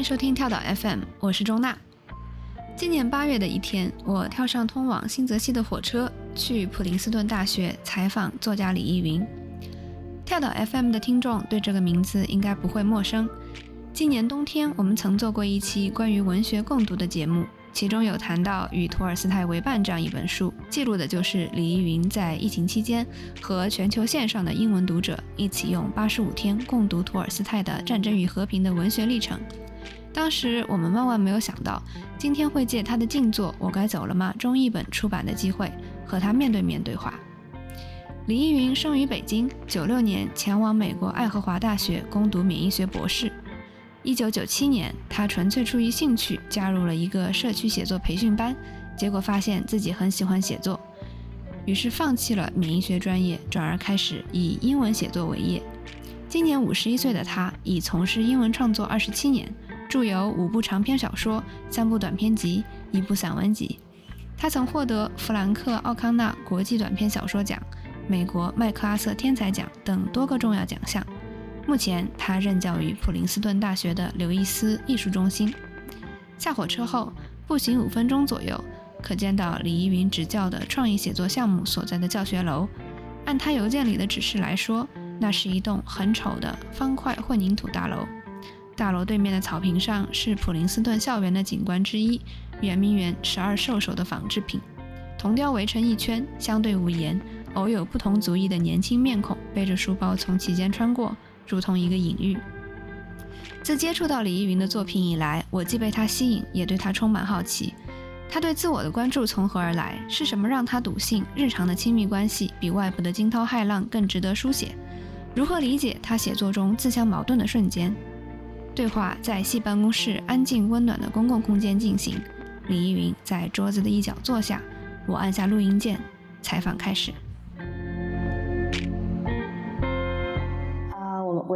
迎收听跳岛 FM，我是钟娜。今年八月的一天，我跳上通往新泽西的火车，去普林斯顿大学采访作家李依云。跳岛 FM 的听众对这个名字应该不会陌生。今年冬天，我们曾做过一期关于文学共读的节目。其中有谈到《与托尔斯泰为伴》这样一本书，记录的就是李依云在疫情期间和全球线上的英文读者一起用八十五天共读托尔斯泰的《战争与和平》的文学历程。当时我们万万没有想到，今天会借他的静坐《我该走了吗》中译本出版的机会，和他面对面对话。李依云生于北京，九六年前往美国爱荷华大学攻读免疫学博士。一九九七年，他纯粹出于兴趣加入了一个社区写作培训班，结果发现自己很喜欢写作，于是放弃了免疫学专业，转而开始以英文写作为业。今年五十一岁的他，已从事英文创作二十七年，著有五部长篇小说、三部短篇集、一部散文集。他曾获得弗兰克·奥康纳国际短篇小说奖、美国麦克阿瑟天才奖等多个重要奖项。目前，他任教于普林斯顿大学的刘易斯艺术中心。下火车后，步行五分钟左右，可见到李依云执教的创意写作项目所在的教学楼。按他邮件里的指示来说，那是一栋很丑的方块混凝土大楼。大楼对面的草坪上是普林斯顿校园的景观之一——圆明园十二兽首的仿制品，铜雕围成一圈，相对无言，偶有不同族裔的年轻面孔背着书包从其间穿过。如同一个隐喻。自接触到李依云的作品以来，我既被他吸引，也对他充满好奇。他对自我的关注从何而来？是什么让他笃信日常的亲密关系比外部的惊涛骇浪更值得书写？如何理解他写作中自相矛盾的瞬间？对话在系办公室安静温暖的公共空间进行。李依云在桌子的一角坐下，我按下录音键，采访开始。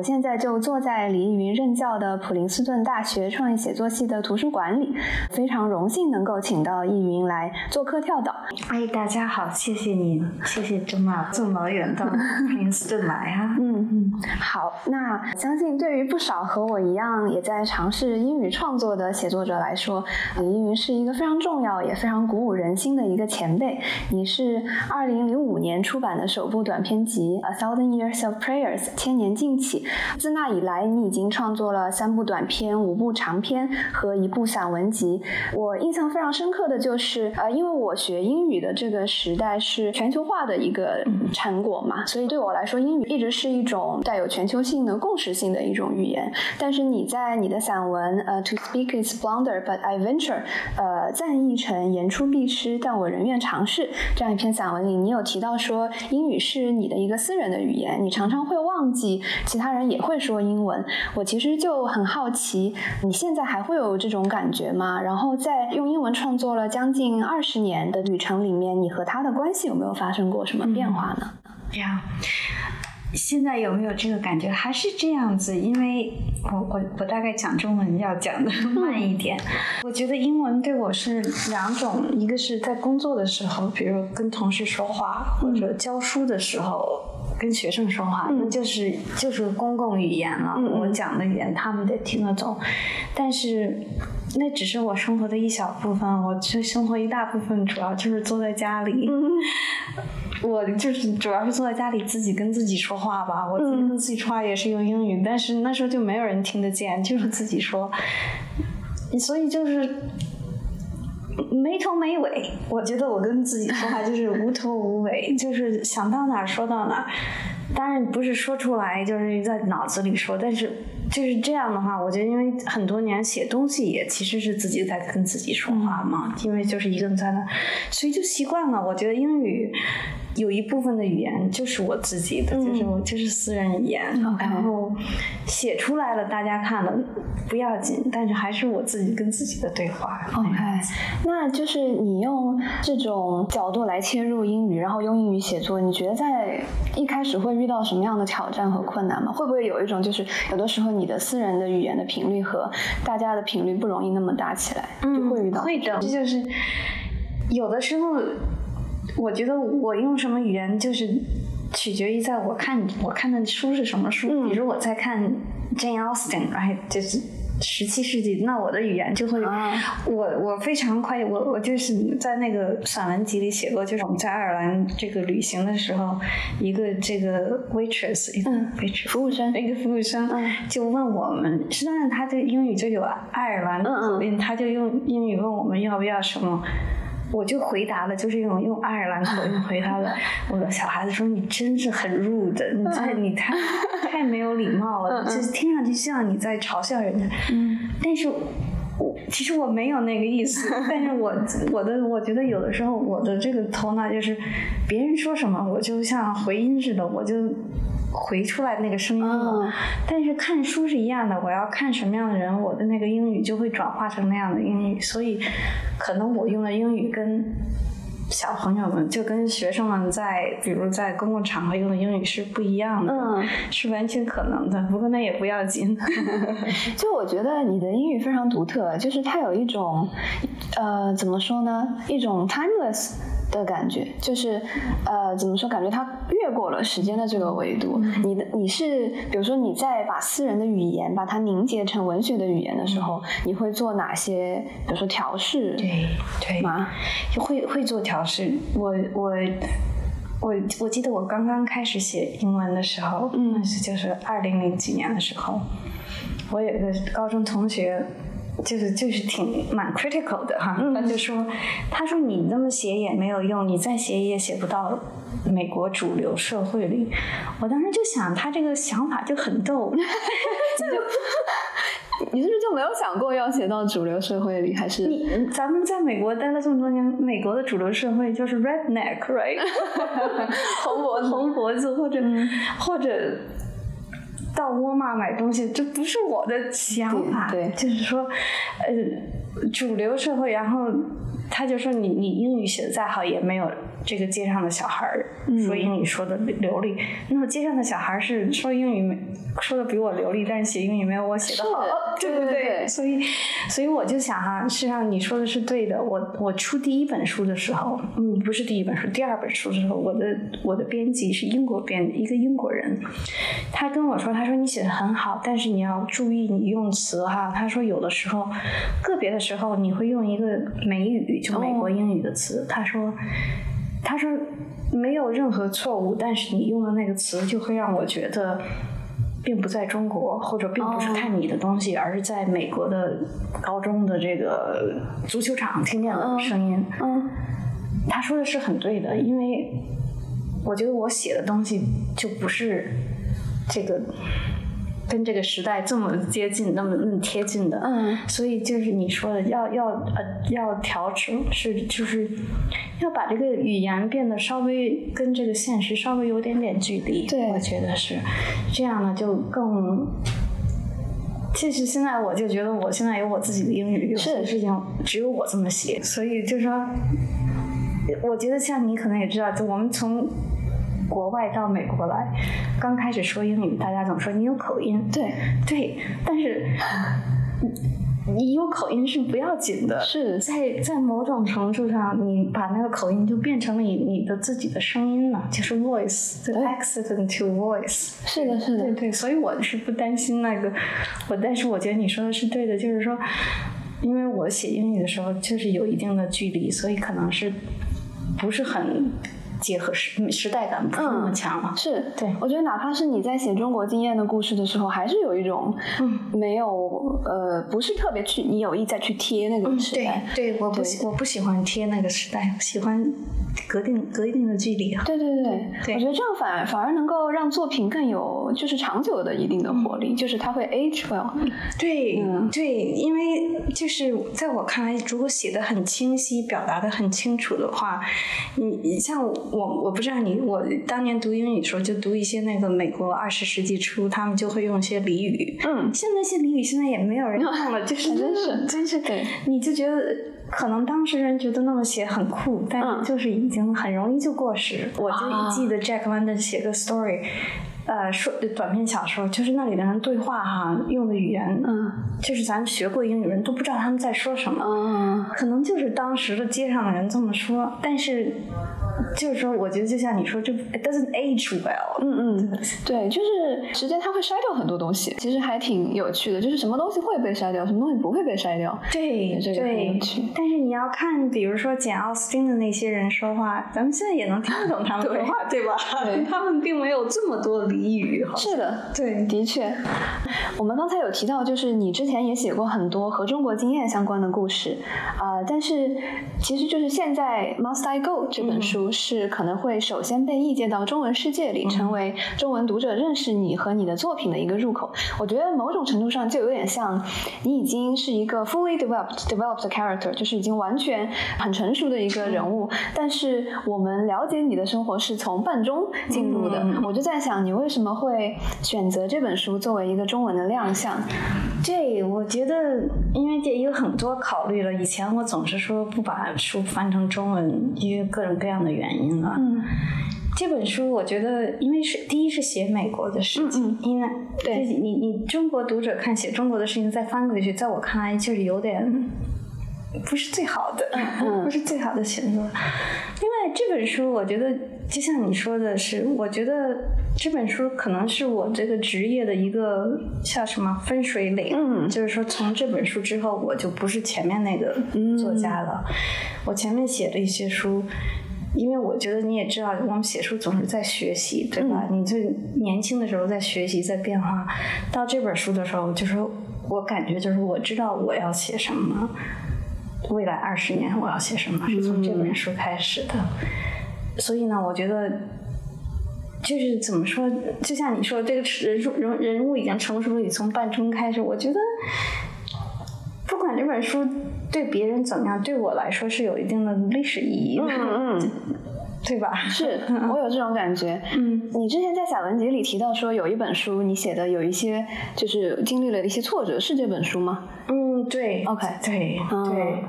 现在就坐在李依云任教的普林斯顿大学创意写作系的图书馆里，非常荣幸能够请到依云来做客跳岛。哎，大家好，谢谢你，谢谢周妈这么远到普林斯顿来啊。嗯嗯，好，那相信对于不少和我一样也在尝试英语创作的写作者来说，李依云是一个非常重要也非常鼓舞人心的一个前辈。你是二零零五年出版的首部短篇集《A Thousand Years of Prayers》千年静起。自那以来，你已经创作了三部短篇、五部长篇和一部散文集。我印象非常深刻的就是，呃，因为我学英语的这个时代是全球化的一个成果嘛，所以对我来说，英语一直是一种带有全球性的共识性的一种语言。但是你在你的散文《呃 To Speak Is Blunder But I Venture》呃赞译成言出必失，但我仍愿尝试这样一篇散文里，你有提到说英语是你的一个私人的语言，你常常会忘记其他。人也会说英文，我其实就很好奇，你现在还会有这种感觉吗？然后在用英文创作了将近二十年的旅程里面，你和他的关系有没有发生过什么变化呢？呀，现在有没有这个感觉？还是这样子？因为我我我大概讲中文要讲的慢一点。我觉得英文对我是两种，一个是在工作的时候，比如跟同事说话，或者教书的时候。跟学生说话，那就是就是公共语言了。我讲的语言他们得听得懂，但是那只是我生活的一小部分。我这生活一大部分主要就是坐在家里，我就是主要是坐在家里自己跟自己说话吧。我自己跟自己说话也是用英语，但是那时候就没有人听得见，就是自己说，所以就是。没头没尾，我觉得我跟自己说话就是无头无尾，就是想到哪儿说到哪儿。当然不是说出来，就是在脑子里说，但是就是这样的话，我觉得因为很多年写东西也其实是自己在跟自己说话嘛，因为就是一个人在那，所以就习惯了。我觉得英语。有一部分的语言就是我自己的，就是我就是私人语言，然后写出来了，大家看了不要紧，但是还是我自己跟自己的对话。OK，那就是你用这种角度来切入英语，然后用英语写作，你觉得在一开始会遇到什么样的挑战和困难吗？会不会有一种就是有的时候你的私人的语言的频率和大家的频率不容易那么搭起来，就会遇到会的，这就是有的时候。我觉得我用什么语言就是取决于在我看我看的书是什么书。比如我在看 Jane Austen，right，就是十七世纪，那我的语言就会，我我非常快，我我就是在那个散文集里写过，就是我们在爱尔兰这个旅行的时候，一个这个 waitress，一个 waitress 服务生，一个服务生就问我们，实际上他的英语就有爱尔兰口音，他就用英语问我们要不要什么。我就回答了，就是用用爱尔兰口音回答了。我的小孩子说：“你真是很 rude，你太你太太没有礼貌了，就是听上去像你在嘲笑人家。”嗯，但是我其实我没有那个意思，但是我我的我觉得有的时候我的这个头脑就是别人说什么，我就像回音似的，我就。回出来那个声音了，但是看书是一样的，我要看什么样的人，我的那个英语就会转化成那样的英语，所以可能我用的英语跟小朋友们，就跟学生们在，比如在公共场合用的英语是不一样的，嗯是完全可能的。不过那也不要紧。就我觉得你的英语非常独特，就是它有一种，呃，怎么说呢？一种 timeless。的感觉就是，呃，怎么说？感觉它越过了时间的这个维度。你的你是，比如说你在把私人的语言把它凝结成文学的语言的时候，你会做哪些？比如说调试？对对吗？会会做调试。我我我我记得我刚刚开始写英文的时候，嗯，就是二零零几年的时候，我有一个高中同学。就是就是挺蛮 critical 的哈，他就说，他说你这么写也没有用，你再写也写不到美国主流社会里。我当时就想，他这个想法就很逗，这 就 你是不是就没有想过要写到主流社会里？还是你咱们在美国待了这么多年，美国的主流社会就是 redneck，right？红脖子，红脖子，或者或者。到沃尔玛买东西，这不是我的想法，对，就是说，呃，主流社会，然后。他就说你你英语写的再好也没有这个街上的小孩说英语说的流利。那么街上的小孩是说英语没说的比我流利，但是写英语没有我写的好，对不对？所以所以我就想哈，实际上你说的是对的。我我出第一本书的时候，嗯，不是第一本书，第二本书的时候，我的我的编辑是英国编一个英国人，他跟我说，他说你写的很好，但是你要注意你用词哈。他说有的时候个别的时候你会用一个美语。就美国英语的词，他说，他说没有任何错误，但是你用的那个词就会让我觉得，并不在中国，或者并不是看你的东西，而是在美国的高中的这个足球场听见的声音。嗯，他说的是很对的，因为我觉得我写的东西就不是这个。跟这个时代这么接近，那么那么贴近的，嗯，所以就是你说的要要呃要调整，是就是要把这个语言变得稍微跟这个现实稍微有点点距离，对，我觉得是这样呢，就更。其实现在我就觉得，我现在有我自己的英语，有些事情只有我这么写，所以就说，我觉得像你可能也知道，就我们从。国外到美国来，刚开始说英语，大家总说你有口音。对对，但是你有口音是不要紧的。是在在某种程度上，你把那个口音就变成了你你的自己的声音了，就是 voice，accent to voice。是的，是的，对对。所以我是不担心那个，我但是我觉得你说的是对的，就是说，因为我写英语的时候就是有一定的距离，所以可能是不是很。结合时时代感不是那么强了，是对。我觉得哪怕是你在写中国经验的故事的时候，还是有一种没有呃，不是特别去你有意再去贴那个时代。对，对，我不喜我不喜欢贴那个时代，喜欢隔定隔一定的距离。对对对，我觉得这样反反而能够让作品更有就是长久的一定的活力，就是它会 age well。对对，因为就是在我看来，如果写的很清晰，表达的很清楚的话，你你像。我我不知道你，我当年读英语的时候就读一些那个美国二十世纪初，他们就会用一些俚语。嗯，现在那些俚语现在也没有人用了，就是真是 真是对，你就觉得可能当时人觉得那么写很酷，但是就是已经很容易就过时。我就记得 Jack London 写个 story。呃，说短篇小说，就是那里的人对话哈，用的语言，嗯，就是咱学过英语人都不知道他们在说什么，嗯，可能就是当时的街上的人这么说，但是就是说，我觉得就像你说，就 it doesn't age well。嗯嗯，对，就是时间它会筛掉很多东西，其实还挺有趣的。就是什么东西会被筛掉，什么东西不会被筛掉。对这个很有对趣。但是你要看，比如说简奥斯汀的那些人说话，咱们现在也能听得懂他们说话，对吧？对 他们并没有这么多俚语，哈。是的，对。的确，我们刚才有提到，就是你之前也写过很多和中国经验相关的故事，啊、但是其实就是现在《Must I Go》这本书是可能会首先被译介到中文世界里，成为中文读者认识你和你的作品的一个入口。我觉得某种程度上就有点像你已经是一个 fully developed developed character，就是已经完全很成熟的一个人物，但是我们了解你的生活是从半中进入的。嗯。我就在想，你为什么会选择这本书作为一个中文的亮相？这我觉得，因为这有很多考虑了。以前我总是说不把书翻成中文，因为各种各样的原因了。嗯这本书我觉得，因为是第一是写美国的事情，嗯因为对这你你中国读者看写中国的事情再翻回去，在我看来就是有点不是最好的，嗯不是最好的选择。另外这本书，我觉得就像你说的是，我觉得这本书可能是我这个职业的一个叫什么分水岭，嗯就是说从这本书之后，我就不是前面那个作家了，我前面写的一些书。因为我觉得你也知道，我们写书总是在学习，对吧？你就年轻的时候在学习，在变化。到这本书的时候，就是我感觉就是我知道我要写什么，未来二十年我要写什么，是从这本书开始的。所以呢，我觉得就是怎么说，就像你说，这个人物人人物已经成熟了，也从半中开始。我觉得，不管这本书对别人怎么样，对我来说是有一定的历史意义的，嗯嗯，对吧？是 我有这种感觉。嗯，你之前在散文集里提到说有一本书你写的有一些就是经历了一些挫折，是这本书吗？嗯，对 OK 对嗯对。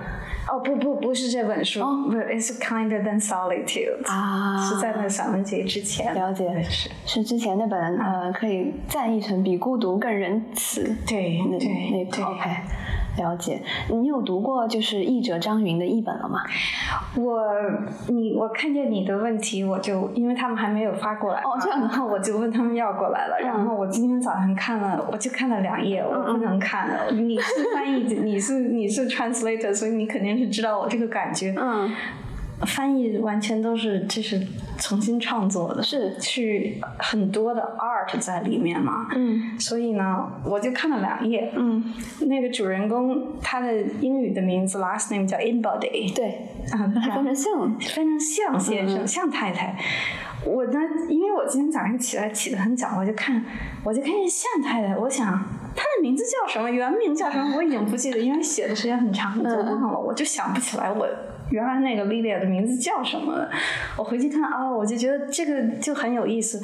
哦不不不是这本书，哦不是，It's kinder than solitude，、啊是在那散文集之前。了解对是，是之前那本呃可以赞一成比孤独更仁慈对那对那对 OK。了解，你有读过就是译者张云的译本了吗？我你我看见你的问题，我就因为他们还没有发过来嘛，哦这样然后我就问他们要过来了。嗯然后我今天早上看了，我就看了两页，我不能看了。你是翻译，你是你是 translator，所以你肯定是知道我这个感觉。嗯，翻译完全都是就是重新创作的，是。去很多的 art 在里面嘛。嗯。所以呢，我就看了两页。嗯，那个主人公他的英语的名字 last name 叫 Inbody。对，啊，它翻成像，非常像先生，嗯。像太太。我呢，因为我今天早上起来起得很早，我就看，我就看见向太太，我想她的名字叫什么，原名叫什么，我已经不记得，因为写的时间很长，我就嗯。忘了，我就想不起来我原来那个 Lilia 的名字叫什么了。我回去看啊、我就觉得这个就很有意思，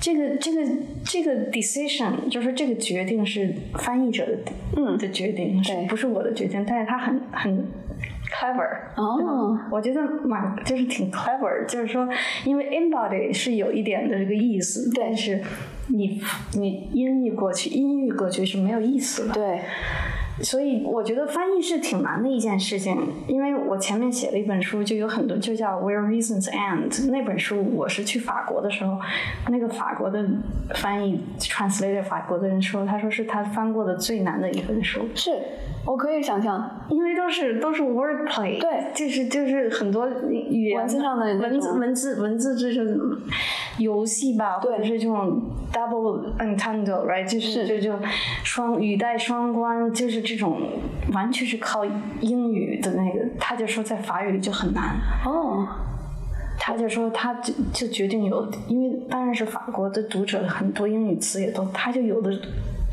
这个这个这个 decision 就是这个决定是翻译者的嗯的决定，对不是我的决定？但是他很很 clever。哦，我觉得蛮就是挺 clever，就是说，因为 embody 是有一点的这个意思，但是你你音译过去，音译过去是没有意思的。对，所以我觉得翻译是挺难的一件事情，因为我前面写了一本书，就有很多就叫 Where Reasons End 那本书，我是去法国的时候，那个法国的翻译 translator 法国的人说，他说是他翻过的最难的一本书，是我可以想象，因为都是都是 wordplay，对就是就是很多语言文字上的文字文字文字就是游戏吧，或者是这种 double entendre，right，就是是。就就双语带双关，就是这种完全是靠英语的那个，他就说在法语里就很难。哦，他就说，他就就决定有，因为当然是法国的读者很多英语词也都，他就有的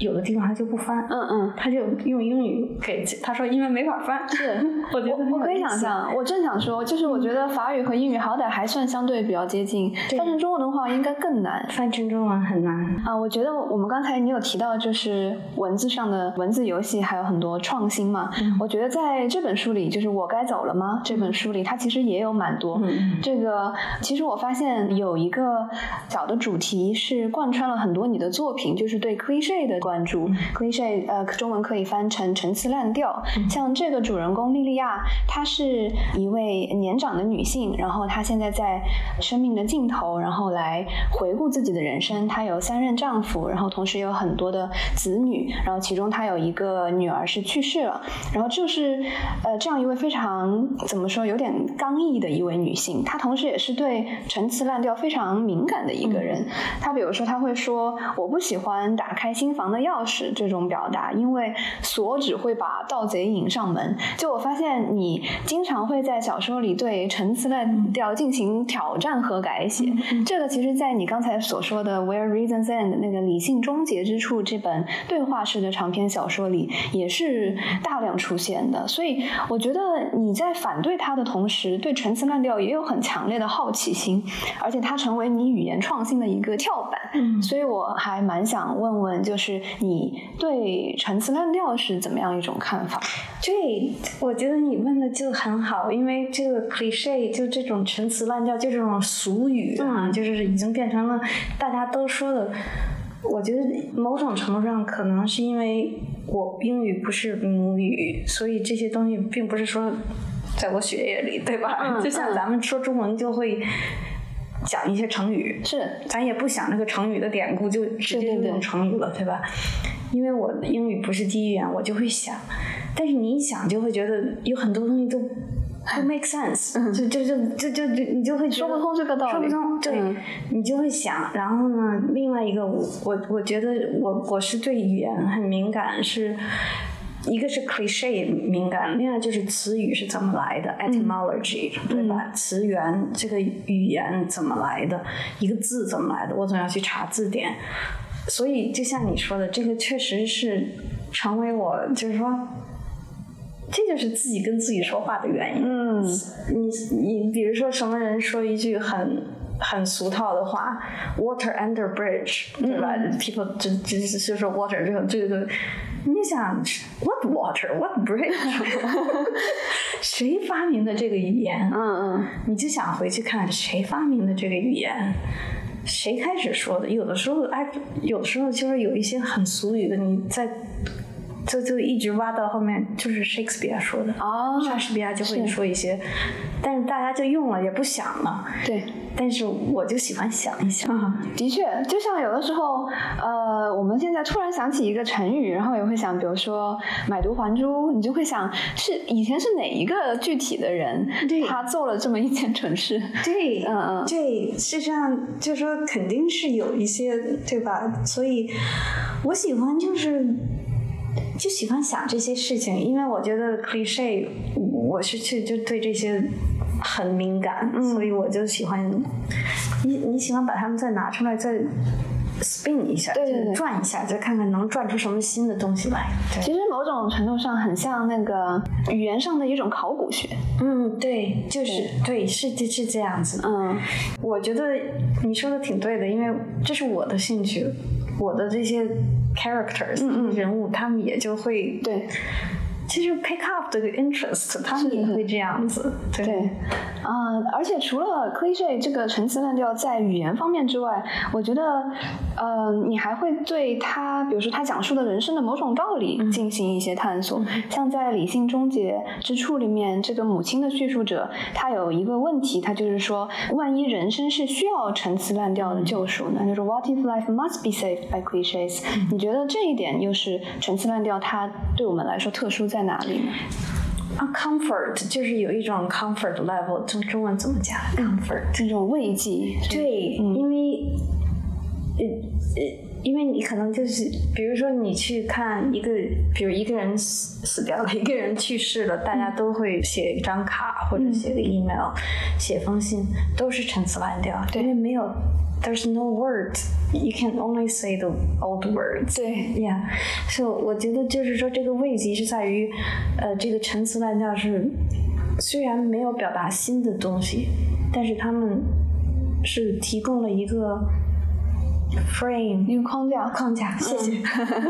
有的地方他就不翻，嗯嗯。他就用英语给他说，因为没法翻。是，我觉得很我可以。想象，我正想说，就是我觉得法语和英语好歹还算相对比较接近，翻成中文的话应该更难。翻成中文很难。啊，我觉得我们刚才你有提到，就是文字上的文字游戏还有很多创新嘛。我觉得在这本书里，就是《我该走了吗》这本书里，它其实也有蛮多。嗯这个其实我发现有一个小的主题是贯穿了很多你的作品，就是对 cliche 的关注。cliche 呃，中文可以翻成陈词滥调。像这个主人公莉莉亚，她是一位年长的女性，然后她现在在生命的尽头，然后来回顾自己的人生。她有三任丈夫，然后同时有很多的子女，然后其中她有一个女儿是去世了。然后就是呃这样一位非常怎么说有点刚毅的一位女性，她同时也是对陈词滥调非常敏感的一个人。她比如说她会说我不喜欢打开新房的钥匙这种表达，因为锁只会把盗贼引上门。就我发现你经常会在小说里对陈词滥调进行挑战和改写，这个其实，在你刚才所说的《Where Reasons End》那个理性终结之处这本对话式的长篇小说里也是大量出现的。所以我觉得你在反对它的同时，对陈词滥调也有很强烈的好奇心，而且它成为你语言创新的一个跳板。嗯，所以我还蛮想问问，就是你对陈词滥调是怎么样一种看法？这，我觉得你问的就很好，因为这个 cliche 就这种陈词滥调，就这种俗语啊，就是已经变成了大家都说的。我觉得某种程度上，可能是因为我英语不是母语，所以这些东西并不是说在我血液里，对吧？嗯 就像咱们说中文就会讲一些成语，是。咱也不想那个成语的典故，就直接用成语了，对吧？因为我的英语不是第一语言，我就会想，但是你一想就会觉得有很多东西都不 make sense，就就就就就就你就会说不通这个道理说不通，对，嗯。你就会想，然后呢，另外一个我我我觉得我我是对语言很敏感，是一个是 cliche 敏感，另外就是词语是怎么来的、etymology，对吧？词源这个语言怎么来的，一个字怎么来的，我总要去查字典。所以就像你说的，这个确实是成为我就是说。这就是自己跟自己说话的原因。嗯，你你比如说什么人说一句很很俗套的话，water under bridge，对吧、p e o p l e 就就是就说 water 这个这个，你想 what water what bridge，谁发明的这个语言？嗯嗯，你就想回去看谁发明的这个语言。谁开始说的？有的时候，哎，有的时候就是有一些很俗语的，你在就就一直挖到后面，就是 Shakespeare 说的。哦，莎士比亚就会说一些，但是大家就用了也不想了。对。但是我就喜欢想一想。的确，就像有的时候，呃，我们现在突然想起一个成语，然后也会想，比如说“买椟还珠”，你就会想是以前是哪一个具体的人，他做了这么一件蠢事。对，嗯嗯对，事实上就说肯定是有一些，对吧？所以我喜欢就是就喜欢想这些事情，因为我觉得 cliche，我是去就对这些很敏感，所以我就喜欢你你喜欢把它们再拿出来再 spin 一下，对对对转一下，再看看能转出什么新的东西来。对，其实某种程度上很像那个语言上的一种考古学。嗯，对，就是对，是是这样子。嗯我觉得你说的挺对的，因为这是我的兴趣，我的这些 characters、人物，他们也就会对其实 pick up 这个 interest，他们也会这样子。对，而且除了 cliche 这个陈词滥调在语言方面之外，我觉得，呃，你还会对他，比如说他讲述的人生的某种道理进行一些探索。像在《理性终结之处》里面，这个母亲的叙述者，他有一个问题，他就是说，万一人生是需要陈词滥调的救赎呢？就是 What if life must be saved by cliches？、你觉得这一点又是陈词滥调它对我们来说特殊在哪里呢？啊，comfort 就是有一种 comfort level，中中文怎么讲？comfort 这种慰藉，对，嗯因为呃呃，因为你可能就是，比如说你去看一个，比如一个人死死掉了，一个人去世了，大家都会写一张卡或者写个 email，、写封信，都是陈词滥调，因为没有，there's no words，you can only say the old words。对，Yeah，所以我觉得就是说，这个慰藉是在于，呃，这个陈词滥调是虽然没有表达新的东西，但是他们是提供了一个 frame 一个框架，框架，谢谢，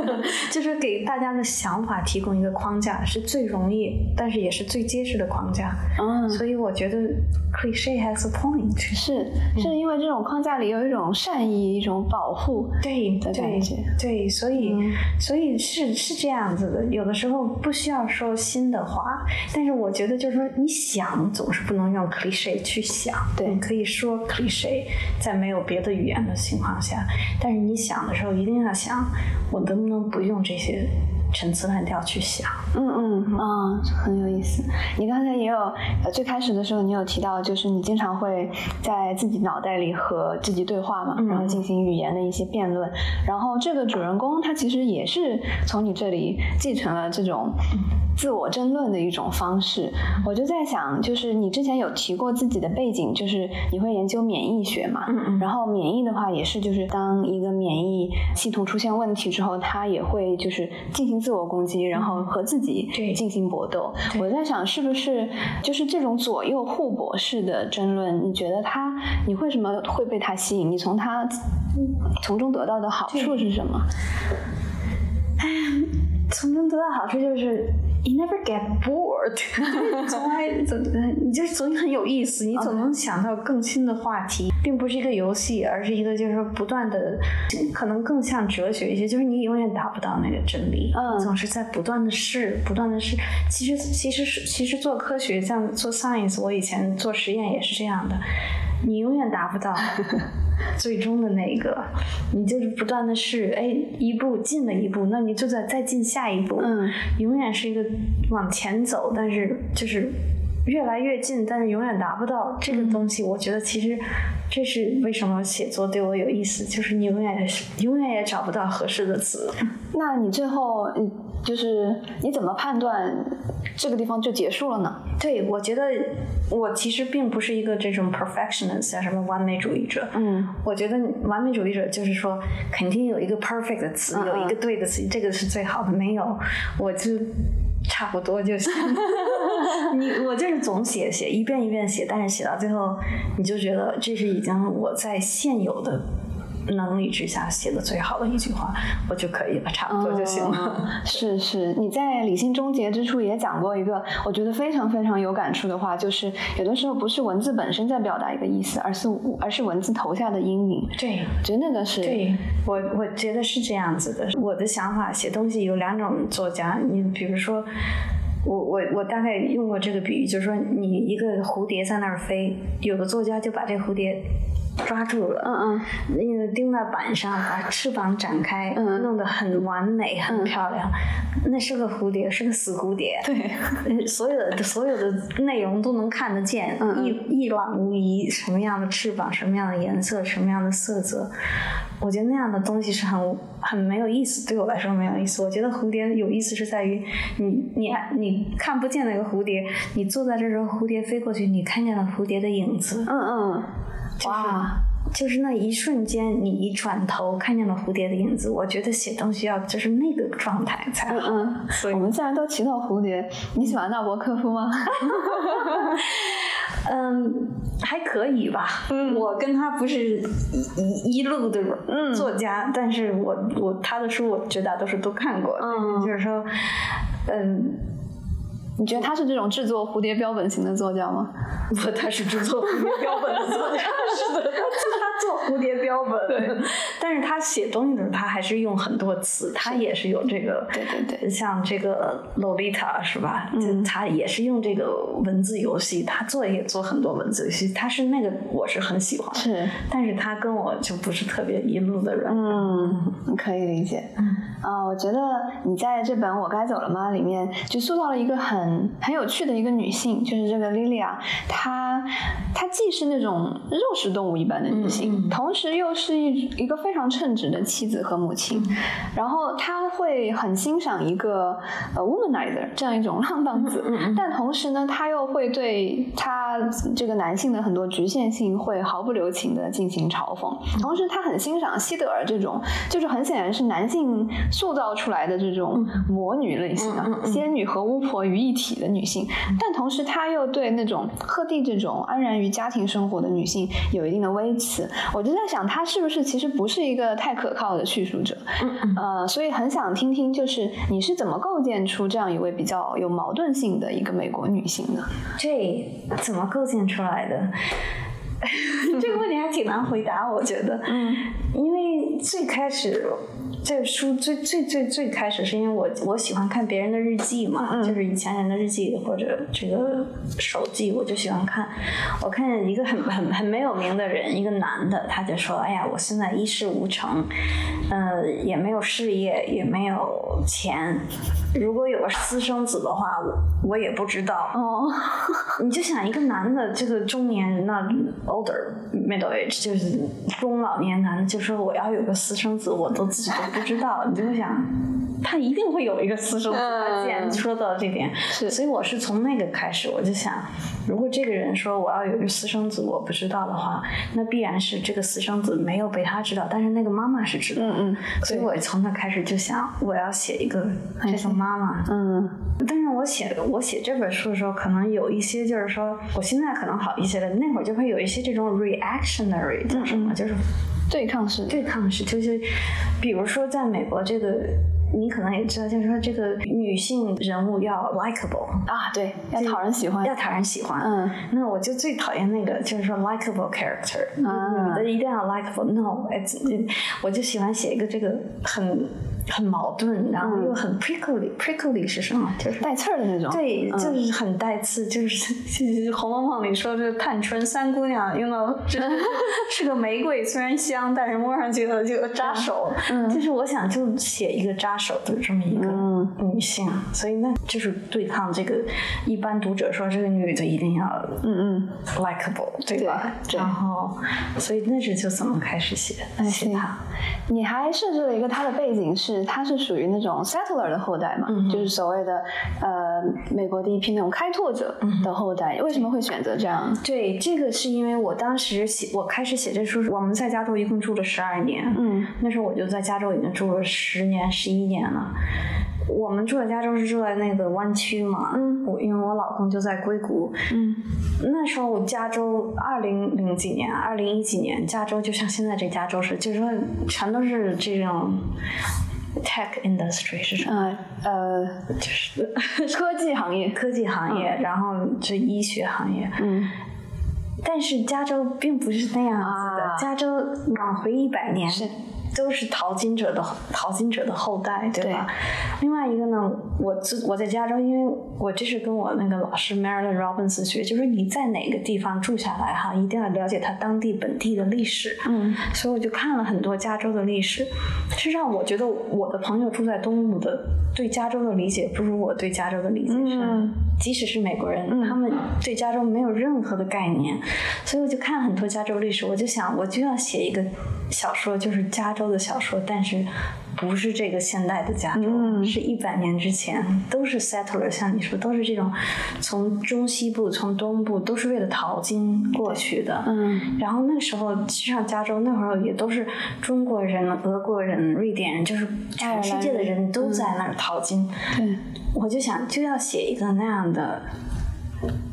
就是给大家的想法提供一个框架，是最容易，但是也是最结实的框架。嗯，所以我觉得 cliche has a point，是是因为这种框架里有一种善意，一种保护对的感觉。对，所以所以是是这样子的，有的时候不需要说新的话，但是我觉得就是说，你想总是不能用 cliche 去想，对，你可以说 cliche，在没有别的语言的情况下，但是你想的时候一定要想，我能不能不用这些。陈词滥调去想，嗯嗯啊，很有意思。你刚才也有呃，最开始的时候你有提到，就是你经常会在自己脑袋里和自己对话嘛，然后进行语言的一些辩论。然后这个主人公他其实也是从你这里继承了这种自我争论的一种方式。我就在想，就是你之前有提过自己的背景，就是你会研究免疫学嘛，嗯嗯，然后免疫的话也是，就是当一个免疫系统出现问题之后，它也会就是进行。自我攻击，然后和自己进行搏斗。我在想，是不是就是这种左右互搏式的争论？你觉得他，你为什么会被他吸引？你从他从中得到的好处是什么？哎，从中得到好处就是。You never get bored，从来总你就是总很有意思，你总能想到更新的话题，并不是一个游戏，而是一个就是说不断的，可能更像哲学一些，就是你永远达不到那个真理，嗯，总是在不断的试，不断的试。其实其实是其实做科学，像做 science，我以前做实验也是这样的，你永远达不到。最终的那个，你就是不断的试，哎，一步进了一步，那你就在再进下一步，嗯，永远是一个往前走，但是就是越来越近，但是永远达不到这个东西。我觉得其实这是为什么写作对我有意思，就是你永远永远也找不到合适的词。那你最后，就是你怎么判断这个地方就结束了呢？对，我觉得我其实并不是一个这种 perfectionist 啊，什么完美主义者。嗯，我觉得完美主义者就是说，肯定有一个 perfect 的词，有一个对的词，这个是最好的。没有，我就差不多就行。你我就是总写写一遍一遍写，但是写到最后，你就觉得这是已经我在现有的。能力之下写的最好的一句话，我就可以了，差不多就行了。是是，你在理性终结之处也讲过一个我觉得非常非常有感触的话，就是有的时候不是文字本身在表达一个意思，而是而是文字投下的阴影。对，觉得那个是。对，我我觉得是这样子的。我的想法，写东西有两种作家，你比如说，我我我大概用过这个比喻，就是说你一个蝴蝶在那儿飞，有的作家就把这蝴蝶。抓住了，嗯嗯，那个钉在板上，把翅膀展开，嗯，弄得很完美，很漂亮。那是个蝴蝶，是个死蝴蝶，对，所有的所有的内容都能看得见，一一览无遗。什么样的翅膀，什么样的颜色，什么样的色泽，我觉得那样的东西是很很没有意思。对我来说没有意思。我觉得蝴蝶有意思是在于你你你看不见那个蝴蝶，你坐在这时候，蝴蝶飞过去，你看见了蝴蝶的影子。嗯嗯。哇，就是那一瞬间，你一转头看见了蝴蝶的影子。我觉得写东西要就是那个状态才好。嗯嗯，我们既然都提到蝴蝶，你喜欢纳博科夫吗？嗯，还可以吧。嗯，我跟他不是一一路的作家，但是我我他的书我绝大多数都看过。嗯，就是说，嗯。你觉得他是这种制作蝴蝶标本型的作家吗？不，他是制作蝴蝶标本的作家，是的，他做蝴蝶标本。对，但是他写东西的时候，他还是用很多词，他也是有这个。对对对，像这个《洛丽塔》是吧？嗯，他也是用这个文字游戏，他做也做很多文字游戏，他是那个我是很喜欢。是，但是他跟我就不是特别一路的人。嗯，可以理解。嗯，啊，我觉得你在这本《我该走了吗》里面就塑造了一个很。很很有趣的一个女性，就是这个莉莉娅，她她既是那种肉食动物一般的女性，同时又是一一个非常称职的妻子和母亲。然后她会很欣赏一个呃 womanizer 这样一种浪荡子，但同时呢，她又会对她这个男性的很多局限性会毫不留情的进行嘲讽。同时，她很欣赏希德尔这种，就是很显然是男性塑造出来的这种魔女类型的仙女和巫婆于一体的女性。但同时，她又对那种赫蒂这种安然于家庭生活的女性有一定的微词。我就在想，她是不是其实不是一个太可靠的叙述者？呃，所以很想听听，就是你是怎么构建出这样一位比较有矛盾性的一个美国女性的？这怎么构建出来的？这个问题还挺难回答，我觉得。嗯，因为最开始。这个书最最最最开始是因为我我喜欢看别人的日记嘛，就是以前人的日记或者这个手记，我就喜欢看。我看见一个很很很没有名的人，一个男的，他就说：“哎呀，我现在一事无成，呃，也没有事业，也没有钱。如果有个私生子的话，我我也不知道。”哦，你就想一个男的，这个中年人那 older middle age 就是中老年男的，就说我要有个私生子，我都自己都。不知道，你就会想，他一定会有一个私生子。他既然说到这点，所以我是从那个开始，我就想，如果这个人说我要有一个私生子，我不知道的话，那必然是这个私生子没有被他知道，但是那个妈妈是知道。嗯嗯。所以我从那开始就想，我要写一个这种妈妈。嗯。但是我写我写这本书的时候，可能有一些就是说，我现在可能好一些了，那会儿就会有一些这种 reactionary 叫什么，就是。对抗式，对抗式就是，比如说在美国，这个你可能也知道，就是说这个女性人物要 likable 啊，对，要讨人喜欢，要讨人喜欢。嗯，那我就最讨厌那个，就是说 likable character，女的一定要 likable，no，我就喜欢写一个这个很。很矛盾，然后又很 prickly，prickly 是什么？就是带刺儿的那种。对，就是很带刺，就是 《红楼梦》里说这个探春三姑娘用到，是个玫瑰，虽然香，但是摸上去了就扎手。嗯，就是我想就写一个扎手的这么一个女性，所以那就是对抗这个一般读者说这个女的一定要嗯嗯 likable，对吧？然后，所以那是就怎么开始写写她。你还设置了一个她的背景是。是，他是属于那种 settler 的后代嘛，就是所谓的呃美国第一批那种开拓者的后代。为什么会选择这样？对，这个是因为我当时写，我开始写这书，我们在加州一共住了十二年，嗯，那时候我就在加州已经住了十年、十一年了。我们住在加州是住在那个湾区嘛，嗯，我因为我老公就在硅谷，嗯，那时候加州二零零几年、二零一几年，加州就像现在这加州是，就是说全都是这种。Tech industry 是什么？呃，就是科技行业，科技行业，然后是医学行业。嗯，但是加州并不是那样子的，加州往回一百年。都是淘金者的淘金者的后代，对吧？另外一个呢，我自我在加州，因为我这是跟我那个老师 Marilyn Robbins 学，就是你在哪个地方住下来哈，一定要了解他当地本地的历史。嗯，所以我就看了很多加州的历史，实上我觉得我的朋友住在东部的，对加州的理解不如我对加州的理解深。即使是美国人，他们对加州没有任何的概念，所以我就看很多加州历史，我就想我就要写一个小说，就是加州。的小说，但是不是这个现代的加州，是一百年之前，都是 settler，像你说，都是这种从中西部、从东部，都是为了淘金过去的。嗯，然后那时候，实际上加州那会儿也都是中国人、俄国人、瑞典人，就是全世界的人都在那儿淘金。对，我就想就要写一个那样的。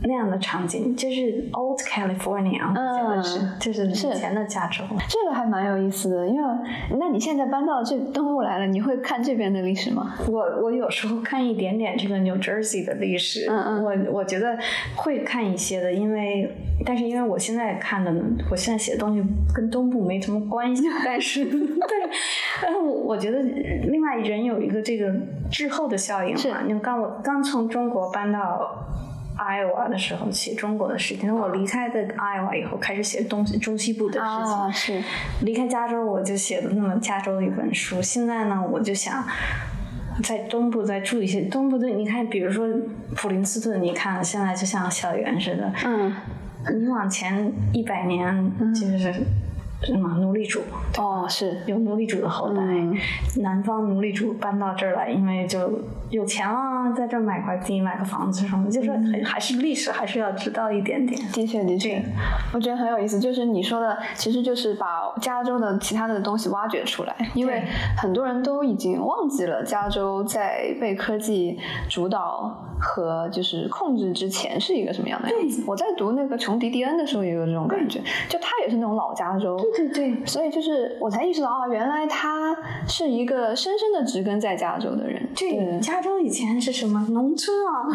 那样的场景就是 Old California，嗯，是就是以前的加州。这个还蛮有意思的，因为那你现在搬到这东部来了，你会看这边的历史吗？我我有时候看一点点这个 New Jersey 的历史，嗯嗯，我我觉得会看一些的，因为但是因为我现在看的，我现在写的东西跟东部没什么关系，但是对，但是我我觉得另外人有一个这个滞后的效应嘛，你刚我刚从中国搬到。Iowa 的时候写中国的事情，我离开的 Iowa 以后开始写东中西部的事情。是离开加州，我就写了那么加州的一本书。现在呢，我就想在东部再住一些。东部的，你看，比如说普林斯顿，你看现在就像校园似的。嗯。你往前一百年，就是什么奴隶主哦，是有奴隶主的后代，嗯南方奴隶主搬到这儿来，因为就有钱了，在这儿买块地、买个房子什么，就是还是历史还是要知道一点点。的确，的确，我觉得很有意思。就是你说的，其实就是把加州的其他的东西挖掘出来，因为很多人都已经忘记了加州在被科技主导和就是控制之前是一个什么样的样子。我在读那个琼迪迪恩的时候也有这种感觉，就他也是那种老加州。对对对，所以就是我才意识到啊，原来他是一个深深的植根在加州的人。对，加州以前是什么农村啊，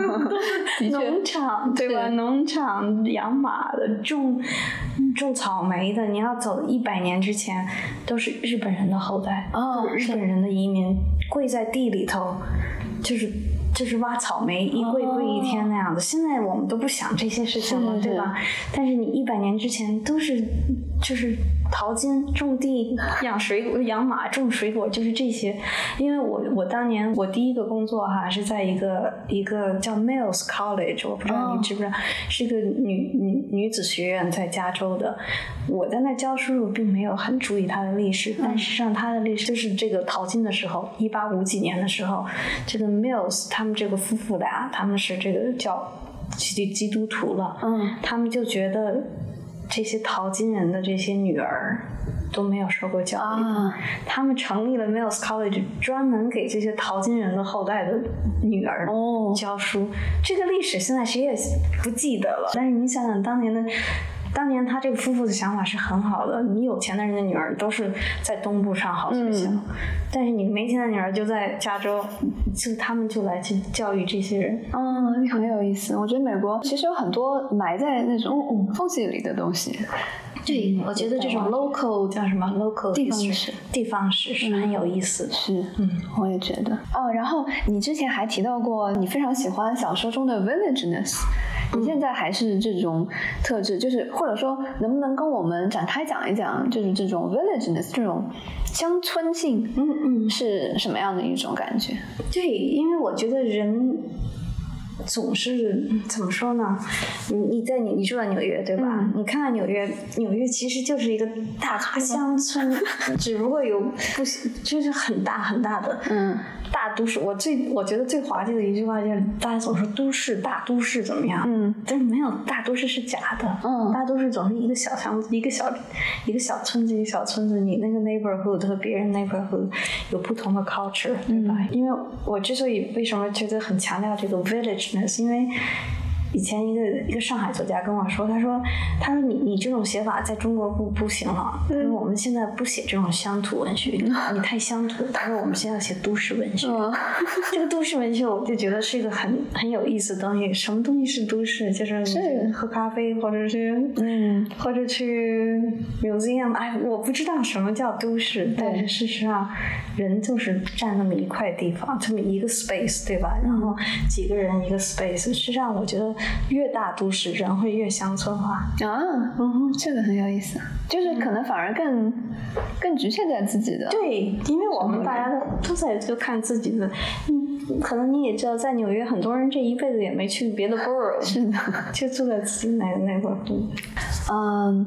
农场对吧？农场养马的，种种草莓的，你要走一百年之前，都是日本人的后代，哦日本人的移民，跪在地里头，就是。就是挖草莓，一跪跪一天那样子。现在我们都不想这些事情了，对吧？但是你一百年之前都是就是淘金、种地、养水果、养马、种水果，就是这些。因为我我当年我第一个工作哈是在一个一个叫 Mills College，我不知道哦你知不知道，是一个女女女子学院，在加州的。我在那教书，我并没有很注意它的历史，但实际上它的历史就是这个淘金的时候，一八五几年的时候，这个 Mills 他们这个夫妇俩，他们是这个叫基基督徒了，嗯他们就觉得这些淘金人的这些女儿都没有受过教育，啊，他们成立了 Mills College，专门给这些淘金人的后代的女儿哦教书。这个历史现在谁也不记得了，但是你想想当年的。当年他这个夫妇的想法是很好的，你有钱的人的女儿都是在东部上好学校，嗯但是你没钱的女儿就在加州，就他们就来去教育这些人。嗯，很有意思。我觉得美国其实有很多埋在那种缝隙里的东西。对，我觉得这种 local 叫什么 local 地方史地方史是很有意思的。是，嗯，我也觉得。哦，然后你之前还提到过，你非常喜欢小说中的 villageness。你现在还是这种特质，就是或者说，能不能跟我们展开讲一讲，就是这种 villageness 这种乡村性，嗯嗯，是什么样的一种感觉？对，因为我觉得人总是怎么说呢？你你在你你住在纽约对吧？嗯你看看纽约，纽约其实就是一个大乡村，只不过有不就是很大很大的嗯大都市。我最我觉得最滑稽的一句话就是大家总说都市大都市怎么样？嗯但是没有大都市是假的，嗯大都市总是一个小乡子，一个小一个小村子，一个小村子，你那个 neighborhood 和别人 neighborhood 有不同的 culture，对吧？嗯因为我之所以为什么觉得很强调这个是因为。以前一个一个上海作家跟我说，他说，他说你你这种写法在中国不不行了，因为我们现在不写这种乡土文学，你你太乡土。他说我们现在要写都市文学。嗯 这个都市文学，我就觉得是一个很很有意思的东西。什么东西是都市？就是你是喝咖啡，或者是嗯或者去 museum。哎，我不知道什么叫都市，但是事实上，人就是占那么一块地方，这么一个 space，对吧？然后几个人一个 space。事实上，我觉得越大都市，人会越乡村化。啊，嗯，这个很有意思，就是可能反而更更局限在自己的。对，因为我们大家都都在就看自己的，嗯，可能你也知道，在纽约很多人这一辈子也没去别的 borough，是的。就住在自己那那块住。嗯，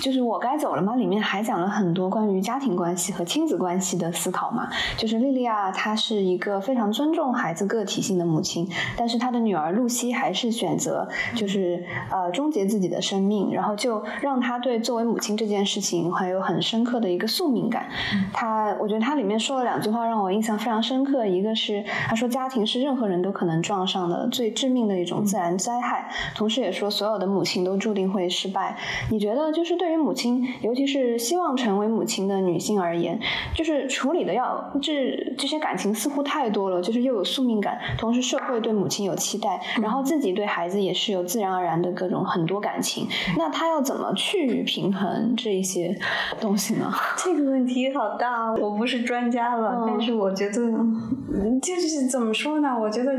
就是我该走了吗？里面还讲了很多关于家庭关系和亲子关系的思考嘛。就是莉莉娅，她是一个非常尊重孩子个体性的母亲，但是她的女儿露西还是选择就是呃终结自己的生命，然后就让他对作为母亲这件事情还有很深刻的一个宿命感。他我觉得他里面说了两句话让我印象非常深刻，一个是他说家庭是任何人都可能撞上的最致命的一种自然灾害，同时也说所有的母亲都注定会失败。你觉得就是对于母亲，尤其是希望成为母亲的女性而言，就是处理的要这这些感情似乎太多了，就是又有宿命感，同时社会对母亲有期待，然后自己对孩子也是有自然而然的各种很多感情。那他要怎么去平衡这一些东西呢？这个问题好大，我不是专家了，嗯但是我觉得，嗯就是怎么说呢？我觉得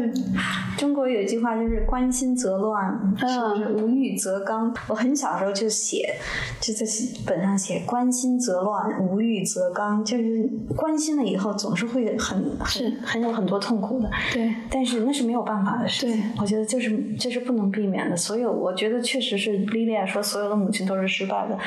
中国有一句话就是“关心则乱，是不是？无欲则刚”。我很小时候就写，就在本上写“关心则乱，无欲则刚”，就是关心了以后总是会很是很很有很多痛苦的。对，但是那是没有办法的事情对。我觉得就是就这是不能避免的。所有，我觉得确实是莉莉亚说，所有的母亲都是失败的。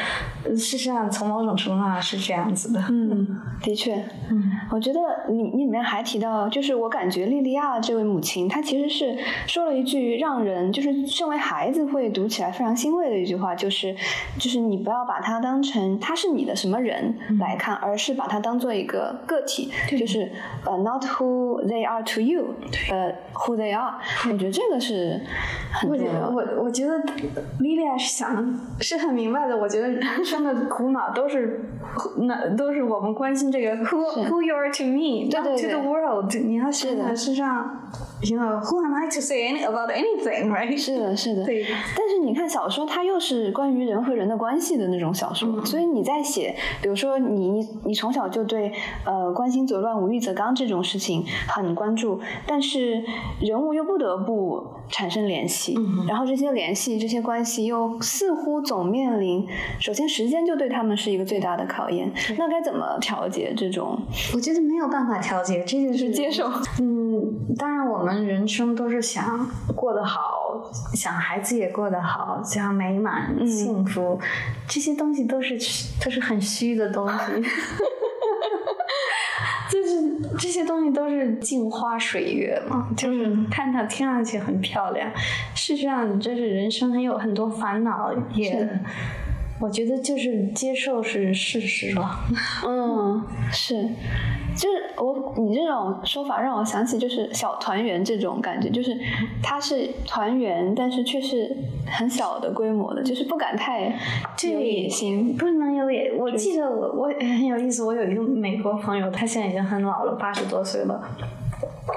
事实上，从某种程度上是这样子的。嗯，的确。嗯，我觉得你你里面还提到，就是我感觉莉莉亚这位母亲，她其实是说了一句让人就是身为孩子会读起来非常欣慰的一句话，就是就是你不要把她当成她是你的什么人来看，而是把她当做一个个体，就是呃，not who they are to you，呃，who they are。我觉得这个是很我觉得。我我觉得莉莉娅是想是很明白的。我觉得人生的苦恼都是 那都是我们关心这个 who who you are to me，对 not 对 to the world。你要想是的想，事实上，you know who am I to say any about anything，right？是的，是的。对但是你看小说，它又是关于人和人的关系的那种小说，嗯所以你在写，比如说你你你从小就对呃关心则乱、无欲则刚这种事情很关注，但是人物又不得不产生联系，嗯然后这些联系、这些关系又似乎总面临，首先时间就对他们是一个最大的考验，那该怎么调节这种？我觉得没有办法调节，这就是接受。嗯，当然，我们人生都是想过得好，想孩子也过得好，想美满、嗯幸福，这些东西都是都是很虚的东西。就是这些东西都是镜花水月嘛，就是看它听上去很漂亮，事实上这是人生很有很多烦恼，也我觉得就是接受是事实了。嗯，是，就是我你这种说法让我想起就是小团圆这种感觉，就是它是团圆，但是却是很小的规模的，就是不敢太有野心。不能有野。我记得我我很有意思，我有一个美国朋友，他现在已经很老了，八十多岁了。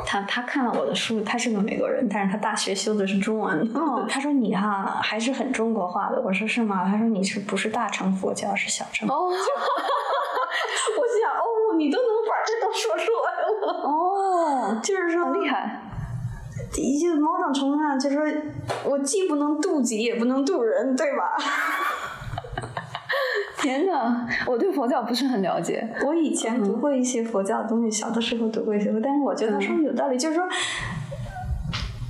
他他看了我的书，他是个美国人，但是他大学修的是中文。哦他说你哈还是很中国化的。我说是吗？他说你是不是大乘佛教，是小乘？哦我想哦，说出来了，哦，就是说厉害。一就某种程度上，就是说我既不能渡己，也不能渡人，对吧？天哪，我对佛教不是很了解。我以前读过一些佛教的东西，小的时候读过一些，但是我觉得他说的有道理，就是说。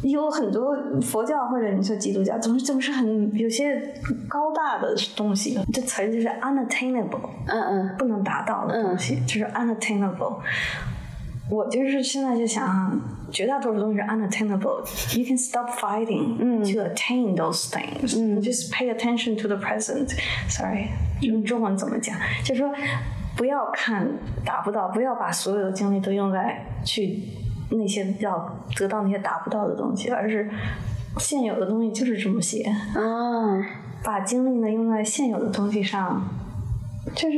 有很多佛教或者你说基督教，总是总是很有些高大的东西，这词儿就是 unattainable，嗯嗯不能达到的东西，就是 unattainable。我就是现在就想啊，绝大多数东西是 unattainable。You can stop fighting to attain those things. Just pay attention to the present. Sorry，用中文怎么讲？就是说，不要看达不到，不要把所有的精力都用在去那些要得到那些达不到的东西，而是现有的东西就是这么些，啊，把精力呢用在现有的东西上，就是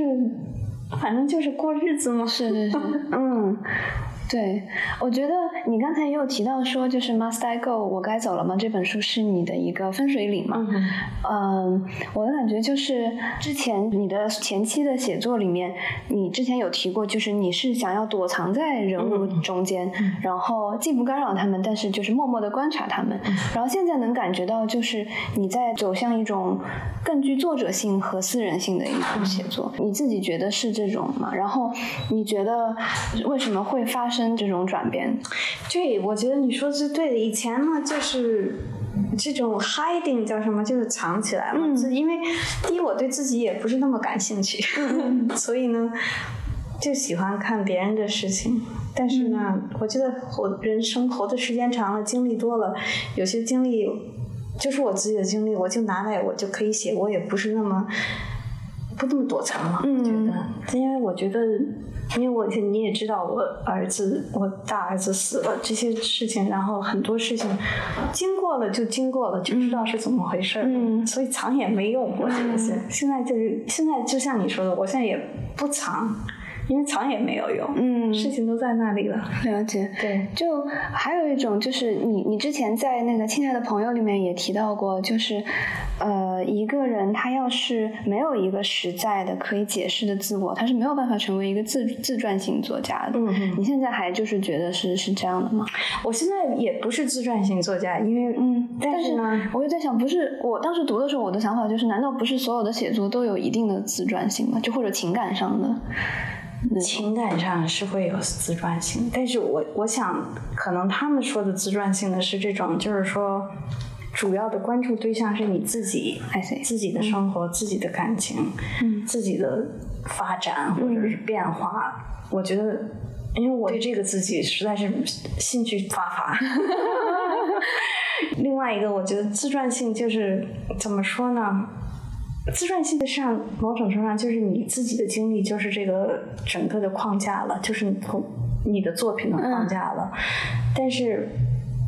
反正就是过日子嘛。是是是，嗯。对，我觉得你刚才也有提到说，就是《Must I Go》，我该走了吗？这本书是你的一个分水岭嘛？嗯嗯，我的感觉就是，之前你的前期的写作里面，你之前有提过，就是你是想要躲藏在人物中间，然后既不干扰他们，但是就是默默的观察他们。然后现在能感觉到，就是你在走向一种更具作者性和私人性的一种写作。你自己觉得是这种吗？然后你觉得为什么会发生这种转变？对，我觉得你说的是对的。以前呢，就是这种 hiding 叫什么，就是藏起来嘛。是因为第一，我对自己也不是那么感兴趣，所以呢，就喜欢看别人的事情。但是呢，我觉得活人生活的时间长了，经历多了，有些经历就是我自己的经历，我就拿来我就可以写，我也不是那么不那么躲藏了。嗯觉得，因为我觉得。因为我你也知道，我儿子我大儿子死了这些事情，然后很多事情经过了就经过了，就知道是怎么回事儿，嗯所以藏也没用，我觉得是。现在就是现在就像你说的，我现在也不藏，因为藏也没有用，嗯事情都在那里了。了解。对，就还有一种，就是你你之前在那个《亲爱的朋友》里面也提到过，就是呃，一个人他要是没有一个实在的可以解释的自我，他是没有办法成为一个自自传型作家的。嗯嗯你现在还就是觉得是是这样的吗？我现在也不是自传型作家，因为嗯，但是呢，我就在想，不是我当时读的时候，我的想法就是，难道不是所有的写作都有一定的自传性吗？就或者情感上的？情感上是会有自传性，但是我我想，可能他们说的自传性的是这种，就是说，主要的关注对象是你自己自己的生活、自己的感情、嗯自己的发展或者是变化。我觉得，因为我对这个自己实在是兴趣发发。另外一个，我觉得自传性就是怎么说呢？自传性上某种程度上就是你自己的经历，就是这个整个的框架了，就是你从你的作品的框架了。但是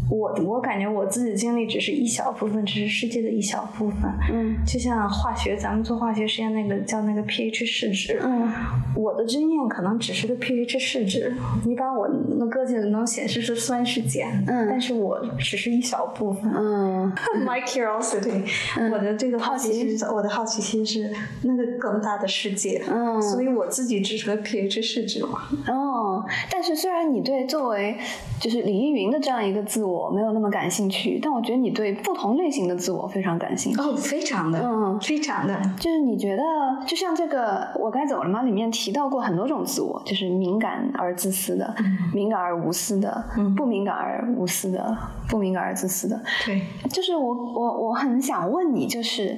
我我感觉我自己的经历只是一小部分，只是世界的一小部分。嗯就像化学，咱们做化学实验那个叫那个 pH 试纸，嗯我的经验可能只是个 pH 试纸，你把我那个性能显示是酸是碱，嗯但是我只是一小部分。嗯 My curiosity，、我的这个好奇心，我的好奇心是那个更大的世界，嗯所以我自己只是个 pH 试纸嘛。哦，但是虽然你对作为就是李依云的这样一个自我没有那么感兴趣，但我觉得你对不同类型的自我非常感兴趣。哦，非常的，嗯非常的，就是你觉得，就像这个《我该走了吗》里面提到过很多种自我，就是敏感而自私的，敏感而无私的，嗯不敏感而无私的，不敏感而自私的。对。就是我我我很想问你，就是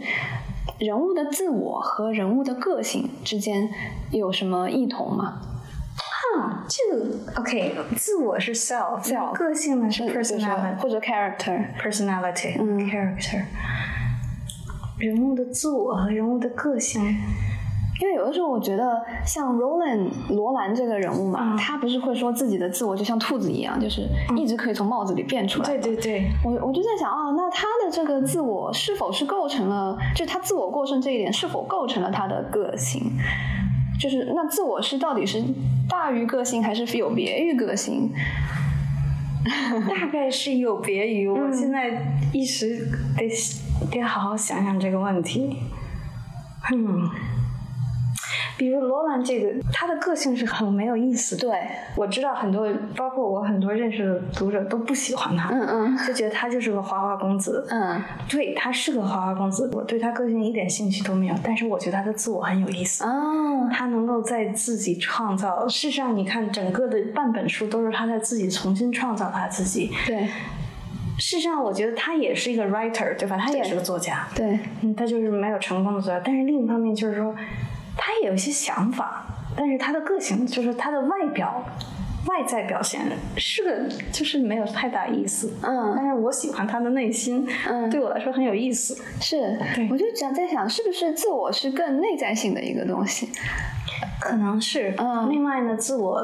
人物的自我和人物的个性之间有什么异同吗？啊，这个 OK，自我是 self，Self 个性呢是 personality，或者 character？personality，嗯 character。人物的自我和人物的个性，因为有的时候我觉得像 Roland 罗兰这个人物嘛，嗯他不是会说自己的自我就像兔子一样，就是一直可以从帽子里变出来。对对对，我我就在想啊，那他的这个自我是否是构成了，就是他自我过剩这一点是否构成了他的个性？就是那自我是到底是大于个性，还是有别于个性？大概是有别于我现在一时得得好好想想这个问题。嗯，比如罗兰这个，他的个性是很没有意思的。对，我知道很多，包括我很多认识的读者都不喜欢他，嗯嗯就觉得他就是个花花公子。嗯对，他是个花花公子，我对他个性一点兴趣都没有，但是我觉得他的自我很有意思。哦，他能够在自己创造，事实上，你看整个的半本书都是他在自己重新创造他自己。对事实上，我觉得他也是一个 writer，对吧？他也是个作家，对，嗯，他就是没有成功的作家。但是另一方面就是说，他也有一些想法，但是他的个性就是他的外表。外在表现是个，就是没有太大意思。嗯但是我喜欢他的内心，嗯对我来说很有意思。是对，我就想在想，是不是自我是更内在性的一个东西？可能是。嗯另外呢，自我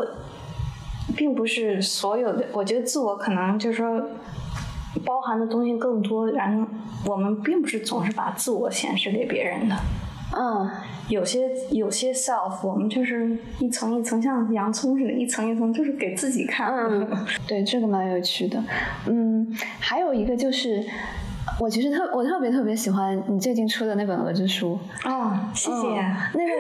并不是所有的，我觉得自我可能就是说包含的东西更多，然后我们并不是总是把自我显示给别人的。嗯有些有些 self，我们就是一层一层，像洋葱似的，一层一层，就是给自己看。嗯，对，这个蛮有趣的。嗯，还有一个就是，我其实特我特别特别喜欢你最近出的那本鹅之书。哦，谢谢。嗯那个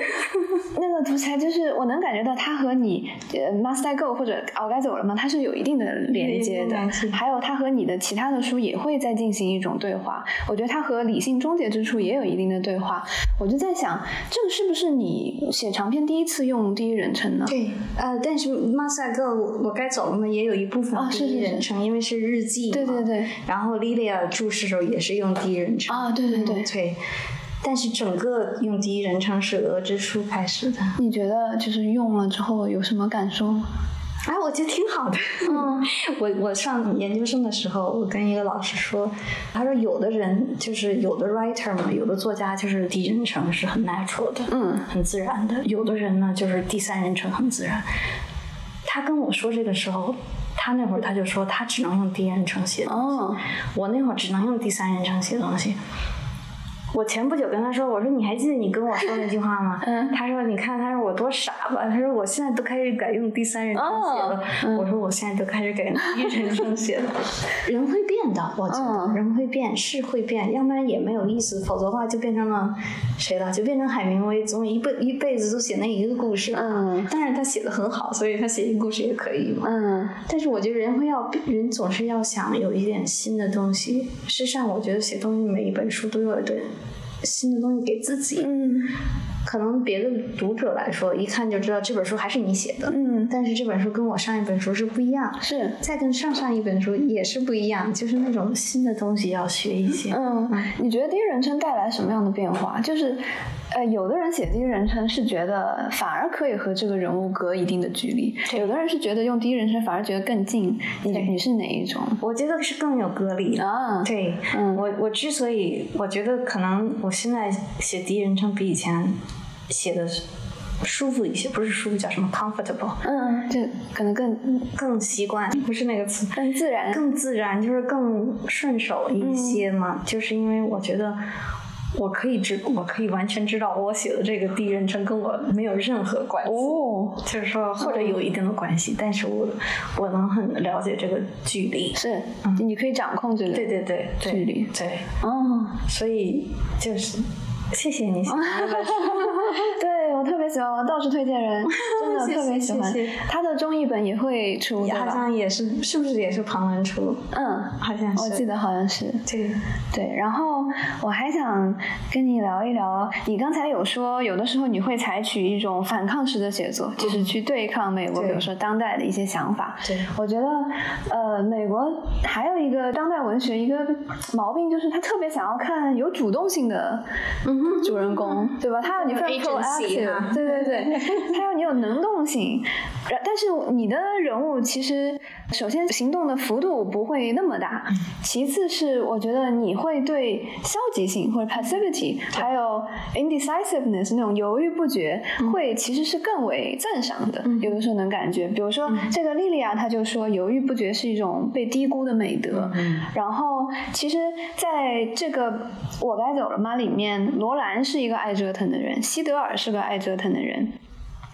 那个图材，就是我能感觉到它和你呃《Must I Go》或者《我该走了吗》，它是有一定的连接的。还有它和你的其他的书也会在进行一种对话。我觉得它和《理性终结之处》也有一定的对话。我就在想，这个是不是你写长篇第一次用第一人称呢？对，呃，但是马赛克我我该走了吗？也有一部分啊是第一是是人称，因为是日记嘛。对对对。然后莉莉娅注释的时候也是用第一人称。啊，对对对。嗯对，但是整个用第一人称是鹅之书开始的。你觉得就是用了之后有什么感受吗？哎，我觉得挺好的。嗯，我我上研究生的时候，我跟一个老师说，他说有的人就是有的 writer 嘛，有的作家就是第一人称是很 natural 的，嗯，很自然的；有的人呢就是第三人称很自然。他跟我说这个时候，他那会儿他就说他只能用第一人称写东西，哦，我那会儿只能用第三人称写东西。我前不久跟他说，我说你还记得你跟我说那句话吗？嗯他说你看，他说我多傻吧？他说我现在都开始改用第三人称写了。哦嗯我说我现在都开始改用第一人称写了。人会变的，我觉得、嗯人会变，是会变，要不然也没有意思，否则的话就变成了谁了？就变成海明威，总一辈一辈子都写那一个故事。嗯但是他写的很好，所以他写一个故事也可以嘛。嗯但是我觉得人会要人总是要想有一点新的东西。事实上，我觉得写东西每一本书都有一点新的东西给自己。嗯可能别的读者来说，一看就知道这本书还是你写的，嗯，但是这本书跟我上一本书是不一样，是，再跟上上一本书也是不一样，就是那种新的东西要学一些。嗯，你觉得第一人称带来什么样的变化？就是，呃，有的人写第一人称是觉得反而可以和这个人物隔一定的距离，有的人是觉得用第一人称反而觉得更近。你你是哪一种？我觉得是更有隔离啊。对，嗯，我我之所以我觉得可能我现在写第一人称比以前。写的舒服一些，不是舒服叫什么 comfortable，嗯，就可能更更习惯，不是那个词，更自然，更自然，就是更顺手一些嘛。就是因为我觉得我可以知，我可以完全知道我写的这个第一人称跟我没有任何关系，哦，就是说或者有一定的关系，但是我我能很了解这个距离，是，你可以掌控这个，对对对，距离，对，哦，所以就是。谢谢你，对我特别喜欢，我到处推荐人，真的特别喜欢。他的中译本也会出，好像也是，是不是也是庞文出？嗯，好像是，我记得好像是。对对，然后我还想跟你聊一聊，你刚才有说，有的时候你会采取一种反抗式的写作，就是去对抗美国，比如说当代的一些想法。对，我觉得，呃，美国还有一个当代文学一个毛病，就是他特别想要看有主动性的。主人公对吧？他要你非常 proactive，对对对，他要你有能动性。但是你的人物其实，首先行动的幅度不会那么大，其次是我觉得你会对消极性或者 passivity，还有 indecisiveness 那种犹豫不决，会其实是更为赞赏的。有的时候能感觉，比如说这个莉莉亚，她就说犹豫不决是一种被低估的美德。然后其实在这个我该走了吗？里面，罗兰是一个爱折腾的人，西德尔是个爱折腾的人。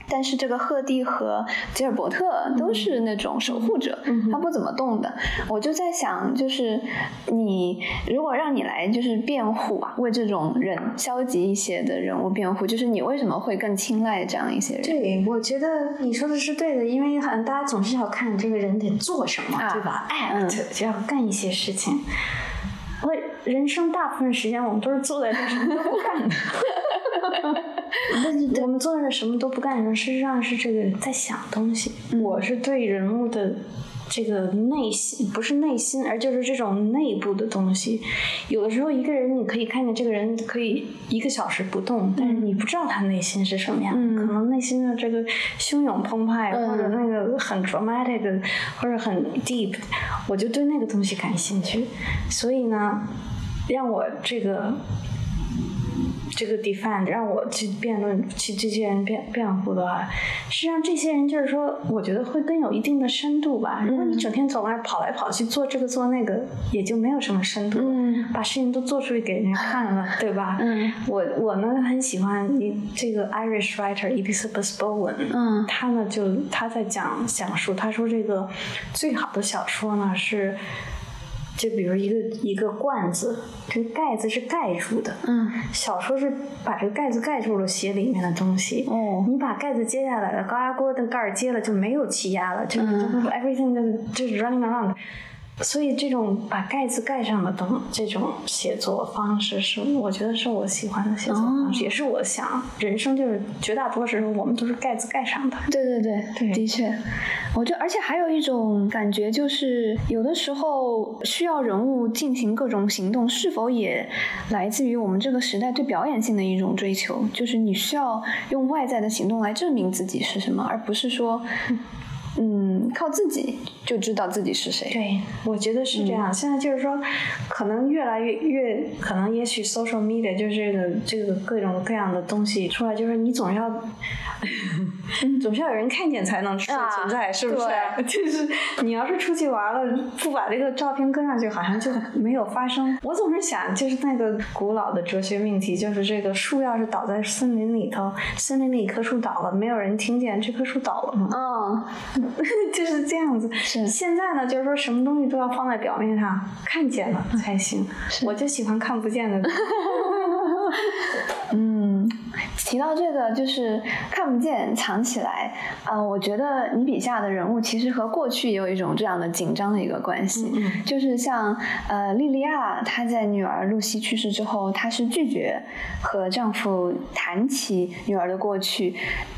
但是这个赫蒂和吉尔伯特都是那种守护者，他不怎么动的。我就在想，就是你如果让你来就是辩护啊，为这种人消极一些的人物辩护，就是你为什么会更青睐这样一些人？对，我觉得你说的是对的，因为好像大家总是要看这个人得做什么，对吧？act 就要干一些事情。我人生大部分时间我们都是坐在这什么都不干的。我们坐在这什么都不干事实上是这个在想东西。我是对人物的这个内心，不是内心，而就是这种内部的东西。有的时候一个人，你可以看见这个人可以一个小时不动，但是你不知道他内心是什么样，可能内心的这个汹涌澎湃，或者那个很 dramatic，或者很 deep，我就对那个东西感兴趣。所以呢，让我这个。这个 defend 让我去辩论，去这些人辩辩护的话，实际上这些人就是说，我觉得会更有一定的深度吧。如果你整天走那儿跑来跑去做这个做那个，也就没有什么深度。嗯，把事情都做出去给人家看了，对吧？嗯，我我呢很喜欢你这个 Irish writer Elizabeth Bowen。嗯，他呢就他在讲讲述，他说这个最好的小说呢是。就比如一个一个罐子，这个盖子是盖住的。嗯，小说是把这个盖子盖住了，写里面的东西。哦，你把盖子揭下来了，高压锅的盖儿揭了，就没有气压了，就就 everything 就就是 running around。所以这种把盖子盖上的东，这种写作方式是，我觉得是我喜欢的写作方式，也是我想人生就是绝大多数时候我们都是盖子盖上的。对对对，的确，我觉得而且还有一种感觉就是，有的时候需要人物进行各种行动，是否也来自于我们这个时代对表演性的一种追求？就是你需要用外在的行动来证明自己是什么，而不是说。嗯，靠自己就知道自己是谁。对，我觉得是这样。现在就是说，可能越来越越可能，也许 social media 就是这个这个各种各样的东西出来，就是你总要 总是要有人看见才能存在，是不是？就是你要是出去玩了，不把这个照片跟上去，好像就没有发生。我总是想，就是那个古老的哲学命题，就是这个树要是倒在森林里头，森林里一棵树倒了，没有人听见，这棵树倒了吗？嗯。就是这样子。是现在呢，就是说什么东西都要放在表面上，看见了才行。我就喜欢看不见的。嗯，提到这个就是看不见藏起来，呃，我觉得你笔下的人物其实和过去也有一种这样的紧张的一个关系，就是像呃莉莉娅，她在女儿露西去世之后，她是拒绝和丈夫谈起女儿的过去，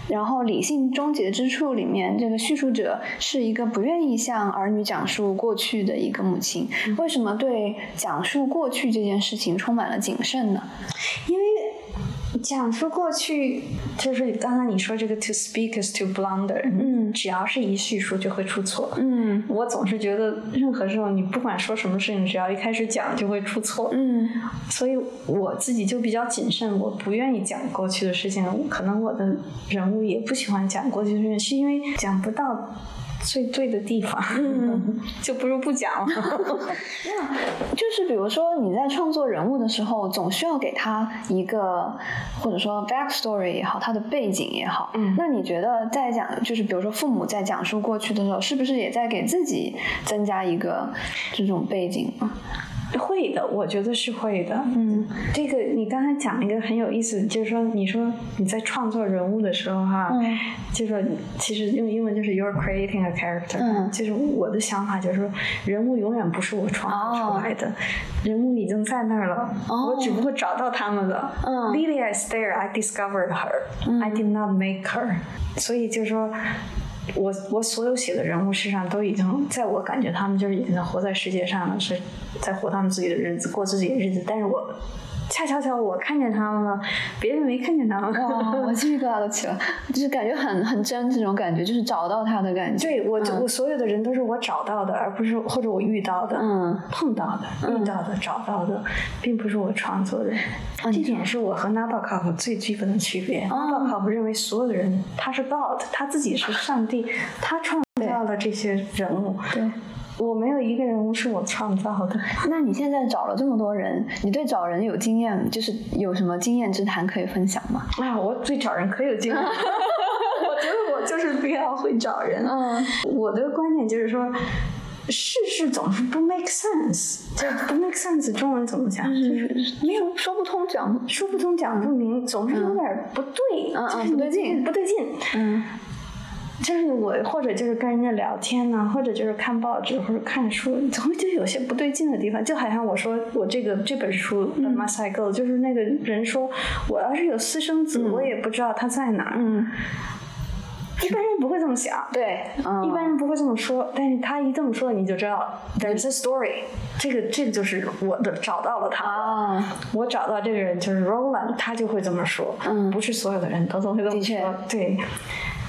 然后《理性终结之处》里面这个叙述者是一个不愿意向儿女讲述过去的一个母亲，为什么对讲述过去这件事情充满了谨慎呢？因为。讲述过去，就是刚才你说这个 “to speak is to blunder”，嗯，只要是一叙述就会出错，嗯，我总是觉得任何时候你不管说什么事情，只要一开始讲就会出错，嗯，所以我自己就比较谨慎，我不愿意讲过去的事情，可能我的人物也不喜欢讲过去的事情，是因为讲不到。最对的地方，就不如不讲了。那就是比如说你在创作人物的时候，总需要给他一个或者说 backstory 也好，他的背景也好。嗯，那你觉得在讲就是比如说父母在讲述过去的时候，是不是也在给自己增加一个这种背景啊？会的，我觉得是会的。嗯，这个你刚才讲一个很有意思，就是说，你说你在创作人物的时候，哈，就说其实用英文就是 you're creating a character。嗯，就是我的想法就是说，人物永远不是我创造出来的，人物已经在那儿了，我只不过找到他们了。嗯，Lily is there, I discovered her, I did not make her。所以就是说。我我所有写的人物，实上都已经在我感觉他们就是已经活在世界上了，是在活他们自己的日子，过自己的日子。但是我。恰巧巧，我看见他们了，别人没看见他们。哇，我鸡皮疙瘩都起了，就是感觉很很真，这种感觉就是找到他的感觉。对我，我所有的人都是我找到的，而不是或者我遇到的，嗯，碰到的，遇到的，找到的，并不是我创作的。这点是我和 Nabokov 最基本的区别。Nabokov 认为所有的人他是 God，他自己是上帝，他创造了这些人物。对。我没有一个人物是我创造的。那你现在找了这么多人，你对找人有经验，就是有什么经验之谈可以分享吗？啊，我对找人可有经验。我觉得我就是比较会找人。嗯，我的观点就是说，事事总是不 make sense，就不 make sense。中文怎么讲？就是没有说不通，讲说不通，讲不明，总是有点不对，嗯嗯，不对劲，不对劲，嗯。就是我，或者就是跟人家聊天呢，或者就是看报纸或者看书，总会觉得有些不对劲的地方。就好像我说我这个这本书《My Cycle》，就是那个人说，我要是有私生子，我也不知道他在哪儿。嗯，一般人不会这么想，对，一般人不会这么说。但是他一这么说，你就知道 There's a story。这个这个就是我的找到了他。啊，我找到这个人就是 Roland，他就会这么说。嗯，不是所有的人都都会这么说。对。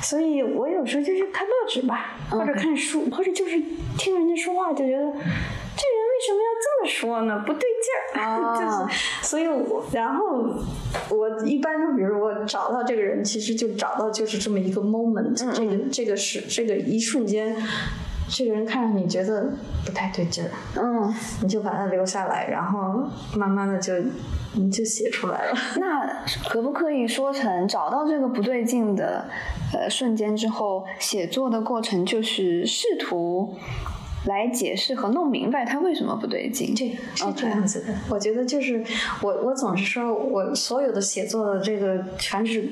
所以我有时候就是看报纸吧，或者看书，或者就是听人家说话，就觉得这人为什么要这么说呢？不对劲儿，就是。所以，我然后我一般都，比如我找到这个人，其实就找到就是这么一个 moment，这个这个是这个一瞬间，这个人看着你觉得不太对劲儿，嗯，你就把他留下来，然后慢慢的就。你就写出来了。那可不可以说成找到这个不对劲的呃瞬间之后，写作的过程就是试图来解释和弄明白他为什么不对劲？这是这样子的。我觉得就是我我总是说我所有的写作的这个全是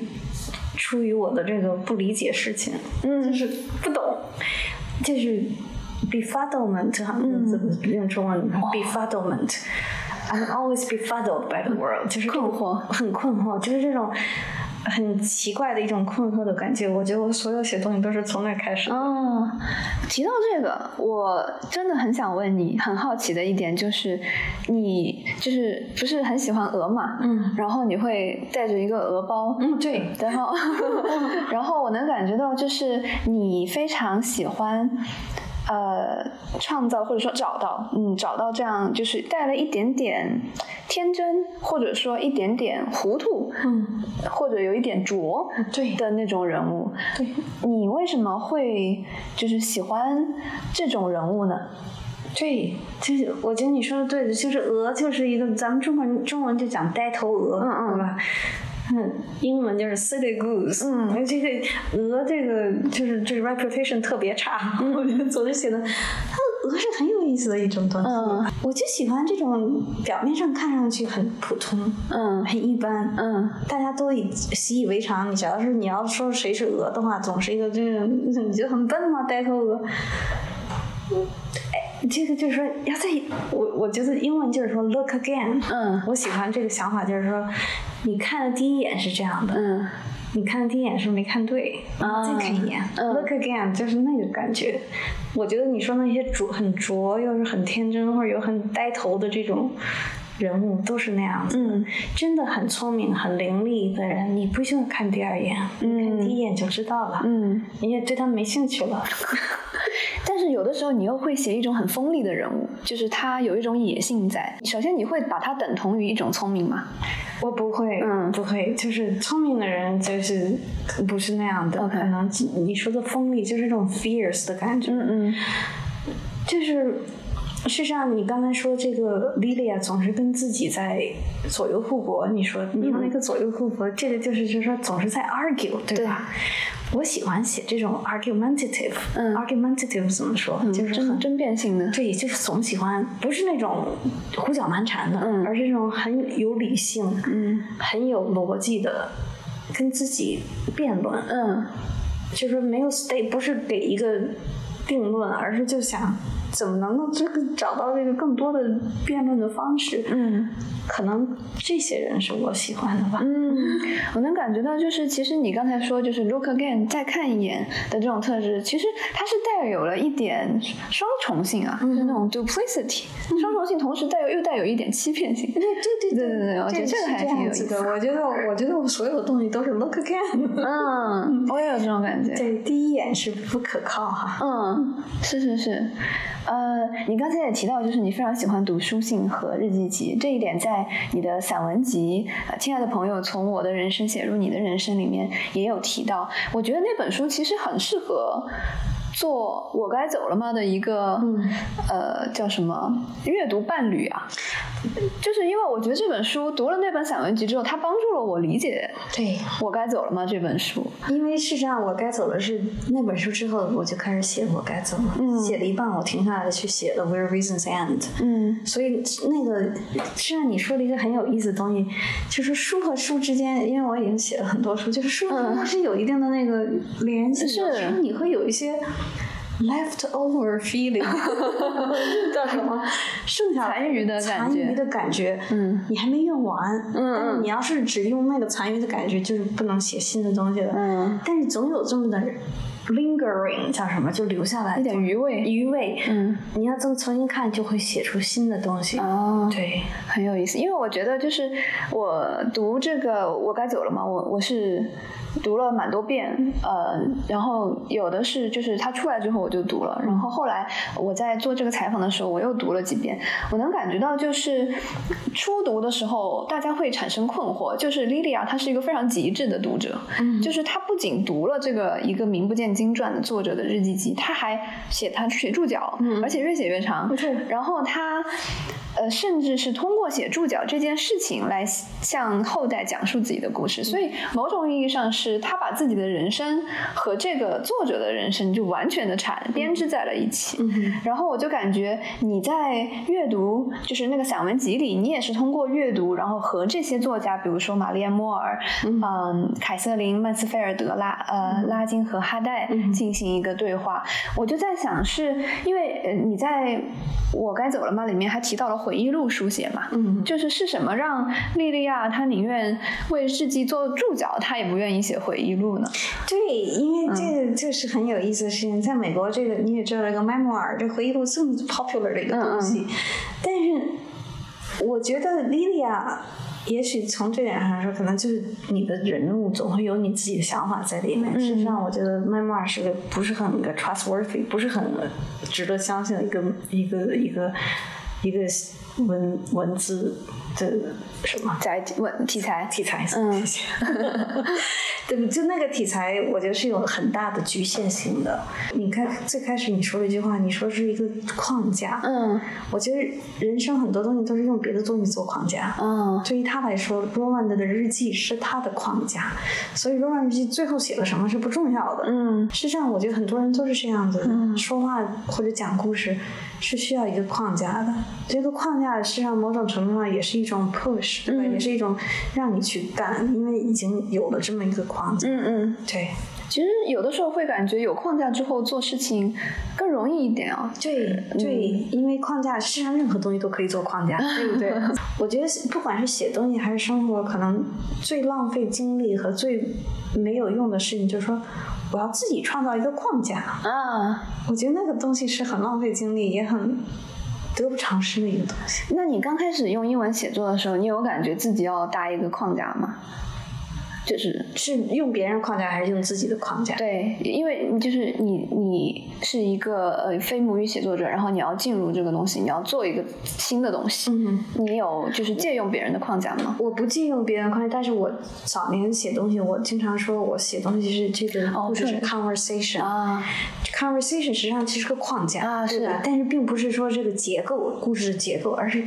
出于我的这个不理解事情，嗯，就是不懂，就是 befuddlement 哈，怎么用中文 befuddlement。I'm always befuddled by the world，就是困惑，很困惑，就是这种 很奇怪的一种困惑的感觉。我觉得我所有写东西都是从那开始。哦，提到这个，我真的很想问你，很好奇的一点就是，你就是不是很喜欢鹅嘛？嗯。然后你会带着一个鹅包。嗯，对。然后，然后我能感觉到，就是你非常喜欢。呃，创造或者说找到，嗯，找到这样就是带了一点点天真，或者说一点点糊涂，嗯，或者有一点拙，对的那种人物。对，你为什么会就是喜欢这种人物呢？对，就是我觉得你说的对的，就是鹅就是一个咱们中文中文就讲呆头鹅，嗯嗯，对吧？嗯，英文就是 silly goose。嗯，这个鹅，这个就是这个 reputation 特别差。我觉得昨天写的，它鹅是很有意思的一种东西。嗯我就喜欢这种表面上看上去很普通、嗯很一般，嗯大家都以习以为常。你只要是你要说谁是鹅的话，总是一个这个，你觉得很笨吗？呆头鹅。哎，这个就是说，要在我我觉得英文就是说 look again。嗯我喜欢这个想法，就是说，你看的第一眼是这样的，嗯你看的第一眼是不是没看对，然后再看一眼、嗯 l o o k again，就是那个感觉。我觉得你说那些拙很拙又是很天真或者有很呆头的这种人物，都是那样子。嗯真的很聪明、很伶俐的人，你不需要看第二眼，嗯看第一眼就知道了，嗯。你也对他没兴趣了。但是有的时候你又会写一种很锋利的人物，就是他有一种野性在。首先你会把他等同于一种聪明吗？我不会，嗯不会，就是聪明的人就是不是那样的 OK 可能你说的锋利就是这种 fierce 的感觉，嗯嗯就是。事实上，你刚才说这个 Lilia 总是跟自己在左右互搏，你说你用那个左右互搏，这个就是就是说总是在 argue，对吧？我喜欢写这种 argumentative，嗯 argumentative 怎么说？就是很争争辩性的。对，就是总喜欢不是那种胡搅蛮缠的，嗯而是这种很有理性、嗯很有逻辑的跟自己辩论，嗯就是没有 stay，不是给一个定论，而是就想怎么能够这个找到这个更多的辩论的方式。嗯可能这些人是我喜欢的吧。嗯，我能感觉到，就是其实你刚才说，就是 look again 再看一眼的这种特质，其实它是带有了一点双重性啊，就是那种 duplicity，双重性，同时带有又带有一点欺骗性。对对对对对我觉得这个还挺有意思的。我觉得，我觉得我所有的东西都是 look again。嗯，我也有这种感觉。对，第一眼是不可靠哈。嗯，是是是，呃，你刚才也提到，就是你非常喜欢读书信和日记集，这一点在你的散文集《亲爱的朋友，从我的人生写入你的人生》里面也有提到。我觉得那本书其实很适合。做我该走了吗的一个、嗯。呃叫什么阅读伴侣啊，就是因为我觉得这本书读了那本散文集之后，它帮助了我理解对，《我该走了吗》这本书。因为事实上我该走了是那本书之后，我就开始写我该走了，嗯。写了一半，我停下来去写了 Where Reasons End。嗯。所以那个，实际上你说了一个很有意思的东西，就是书和书之间，因为我已经写了很多书，就是书和书它是有一定的那个联系的，是你会有一些 leftover feeling，叫什么？剩下残余的感觉残余的感觉，嗯，你还没用完，嗯。但是你要是只用那个残余的感觉，就是不能写新的东西了，嗯，但是总有这么的 lingering 叫什么，就留下来一点余味。余味，嗯，你要重重新看，就会写出新的东西。哦，对，很有意思，因为我觉得就是我读这个我该走了嘛，我我是读了蛮多遍，呃，然后有的是就是他出来之后我就读了，然后后来我在做这个采访的时候我又读了几遍，我能感觉到就是初读的时候大家会产生困惑，就是莉莉娅她是一个非常极致的读者，嗯。就是她不仅读了这个一个名不见经传的作者的日记集，他还写他写注脚，嗯。而且越写越长，没错。然后他，呃，甚至是通过写注脚这件事情来向后代讲述自己的故事，所以某种意义上是他把自己的人生和这个作者的人生就完全的产编织在了一起。嗯然后我就感觉你在阅读，就是那个散文集里，你也是通过阅读，然后和这些作家，比如说玛丽安·莫尔、嗯、凯瑟琳·曼斯菲尔德、拉呃拉金和哈代进行一个对话。我就在想是，因为呃你在我该走了吗里面还提到了回忆录书写嘛，嗯就是是什么让莉莉娅她宁愿为日记做注脚，她也不愿意写回忆录呢？对，因为这嗯个就是很有意思的事情，在美国这个你也知道，这个 memoir 这回忆录这么 popular 的一个东西，嗯但是我觉得 Lilia。也许从这点上来说，可能就是你的人物总会有你自己的想法在里面。事实上，我觉得 memoir 是个不是很个 trustworthy，不是很值得相信的一个一个一个一个文文字的什么在文题材，题材，嗯谢谢。对，就那个题材，我觉得是有很大的局限性的。你看最开始你说了一句话，你说是一个框架。嗯我觉得人生很多东西都是用别的东西做框架。嗯对于他来说，Roland 的日记是他的框架，所以 Roland 日记最后写了什么是不重要的。嗯实际上，我觉得很多人都是这样子的，说话或者讲故事，是需要一个框架的。这个框架实际上某种程度上也是一种 push，对吧？也是一种让你去干，因为已经有了这么一个框架。嗯嗯，对。其实有的时候会感觉有框架之后做事情更容易一点啊。对对，因为框架，实际上任何东西都可以做框架，对不对？我觉得不管是写东西还是生活，可能最浪费精力和最没有用的事情，就是说我要自己创造一个框架啊。我觉得那个东西是很浪费精力，也很得不偿失的一个东西。那你刚开始用英文写作的时候，你有感觉自己要搭一个框架吗？就是是用别人框架还是用自己的框架？对，因为就是你你是一个呃非母语写作者，然后你要进入这个东西，你要做一个新的东西。嗯，你有就是借用别人的框架吗？我不借用别人框架，但是我早年写东西，我经常说我写东西是这个故事是 conversation 啊，conversation 实际上其实个框架啊，是的？但是并不是说这个结构故事的结构，而是。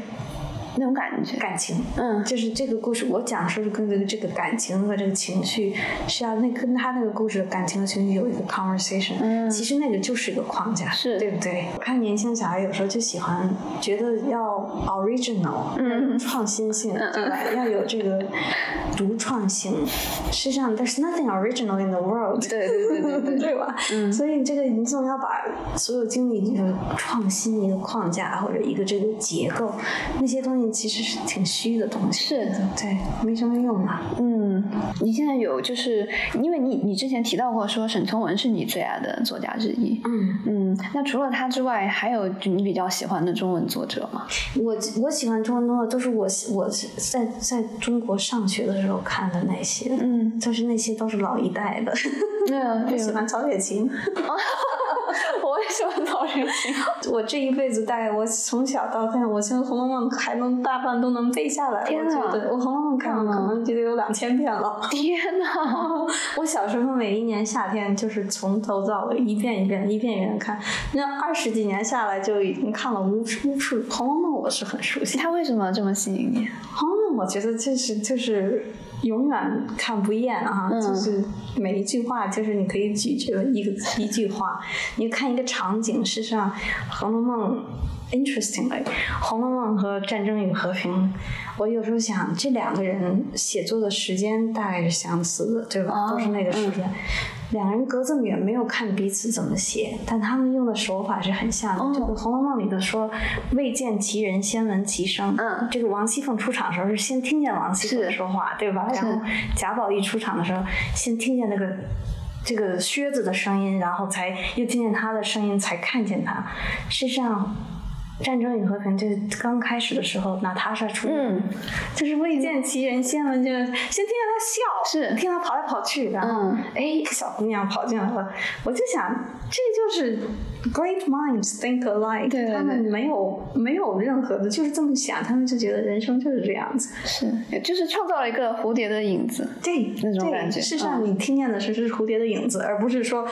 那种感觉，感情，嗯，就是这个故事，我讲述是跟这个这个感情和这个情绪，是要那跟他那个故事的感情和情绪有一个 conversation，嗯，其实那个就是一个框架，是对不对？我看年轻小孩有时候就喜欢觉得要 original，嗯，创新性，对吧？要有这个独创性。实际上，there's nothing original in the world，对对对对对，对吧？嗯，所以这个你总要把所有精力就是创新一个框架或者一个这个结构，那些东西。其实是挺虚的东西，是的，对，没什么用嘛。嗯，你现在有就是，因为你你之前提到过说沈从文是你最爱的作家之一，嗯嗯，那除了他之外，还有你比较喜欢的中文作者吗？我我喜欢中文作者都是我我在在中国上学的时候看的那些，嗯，就是那些都是老一代的。嗯，我喜欢曹雪芹。喜欢曹雪芹。我这一辈子大概我从小到大，我现在《红楼梦》还能大半都能背下来。天哪！我《红楼梦》看了可能就得有两千遍了。天哪！我小时候每一年夏天就是从头到尾一遍一遍、一遍一遍看，那二十几年下来就已经看了无数无数《红楼梦》，我是很熟悉。它为什么这么吸引你？《红楼梦》我觉得就是就是。永远看不厌啊！就是每一句话，就是你可以咀嚼一个一句话。你看一个场景，事实上，《红楼梦》interestingly，《红楼梦》和《战争与和平》，我有时候想，这两个人写作的时间大概是相似的，对吧？都是那个时间。两个人隔这么远，没有看彼此怎么写，但他们用的手法是很像的。这个《红楼梦》里头说“未见其人，先闻其声”。嗯，这个王熙凤出场的时候是先听见王熙凤说话，对吧？然后贾宝玉出场的时候，先听见那个这个靴子的声音，然后才又听见他的声音，才看见他。实际上。战争与和平就是刚开始的时候，娜塔莎出，就是未见其人，先闻就先听见她笑，是。听她跑来跑去，然后哎，一个小姑娘跑进来了，我就想，这就是 great minds think alike，他们没有没有任何的，就是这么想，他们就觉得人生就是这样子，是，就是创造了一个蝴蝶的影子，对，那种感觉。事实上，你听见的是是蝴蝶的影子，而不是说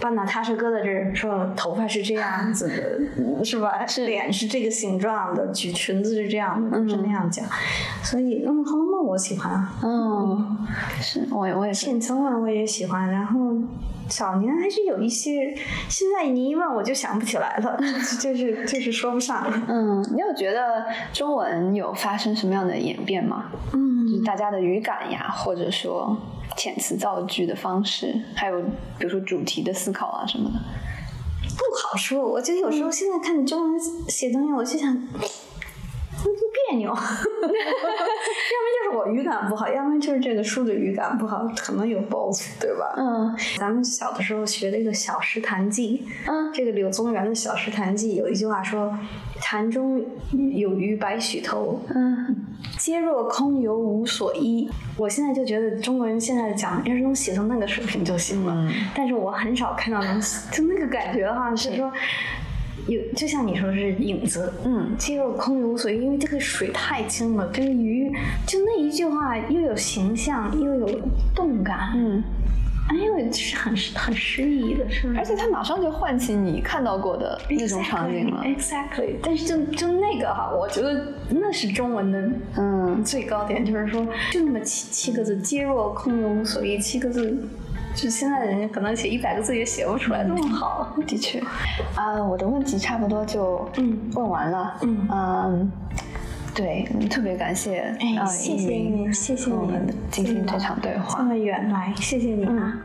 把娜塔莎搁在这儿，说头发是这样 子的，是吧？是。脸是这个形状的，举裙子是这样的，是那样讲。所以，嗯，《红楼梦》我喜欢啊。嗯，是我我也是。沈从文我也喜欢，然后早年还是有一些，现在你一问我就想不起来了，就是就是说不上。嗯，你有觉得中文有发生什么样的演变吗？嗯，就是大家的语感呀，或者说遣词造句的方式，还有比如说主题的思考啊什么的。不好说，我觉得有时候现在看中文写东西，我就想，就别扭。要么就是我语感不好，要么就是这个书的语感不好，可能有 both，对吧？嗯，咱们小的时候学那个《小石潭记》，嗯，这个柳宗元的《小石潭记》有一句话说：“潭中有鱼百许头。”嗯。皆若空游无所依。我现在就觉得中国人现在讲，要是能写成那个水平就行了。但是我很少看到能，就那个感觉哈，是说有，就像你说是影子。嗯，皆若空游无所依，因为这个水太清了，这个鱼就那一句话又有形象又有动感。嗯。因为是很很诗意的，是而且它马上就唤起你看到过的那种场景了。Exactly，但是就就那个哈，我觉得那是中文的嗯最高点，就是说就那么七七个字，皆若空有无所依，七个字就现在的人可能写一百个字也写不出来那么好。的确，啊，我的问题差不多就嗯问完了。嗯嗯，对，特别感谢哎啊，谢谢你，谢谢你我们你进行这场对话这。么远来，谢谢你啊。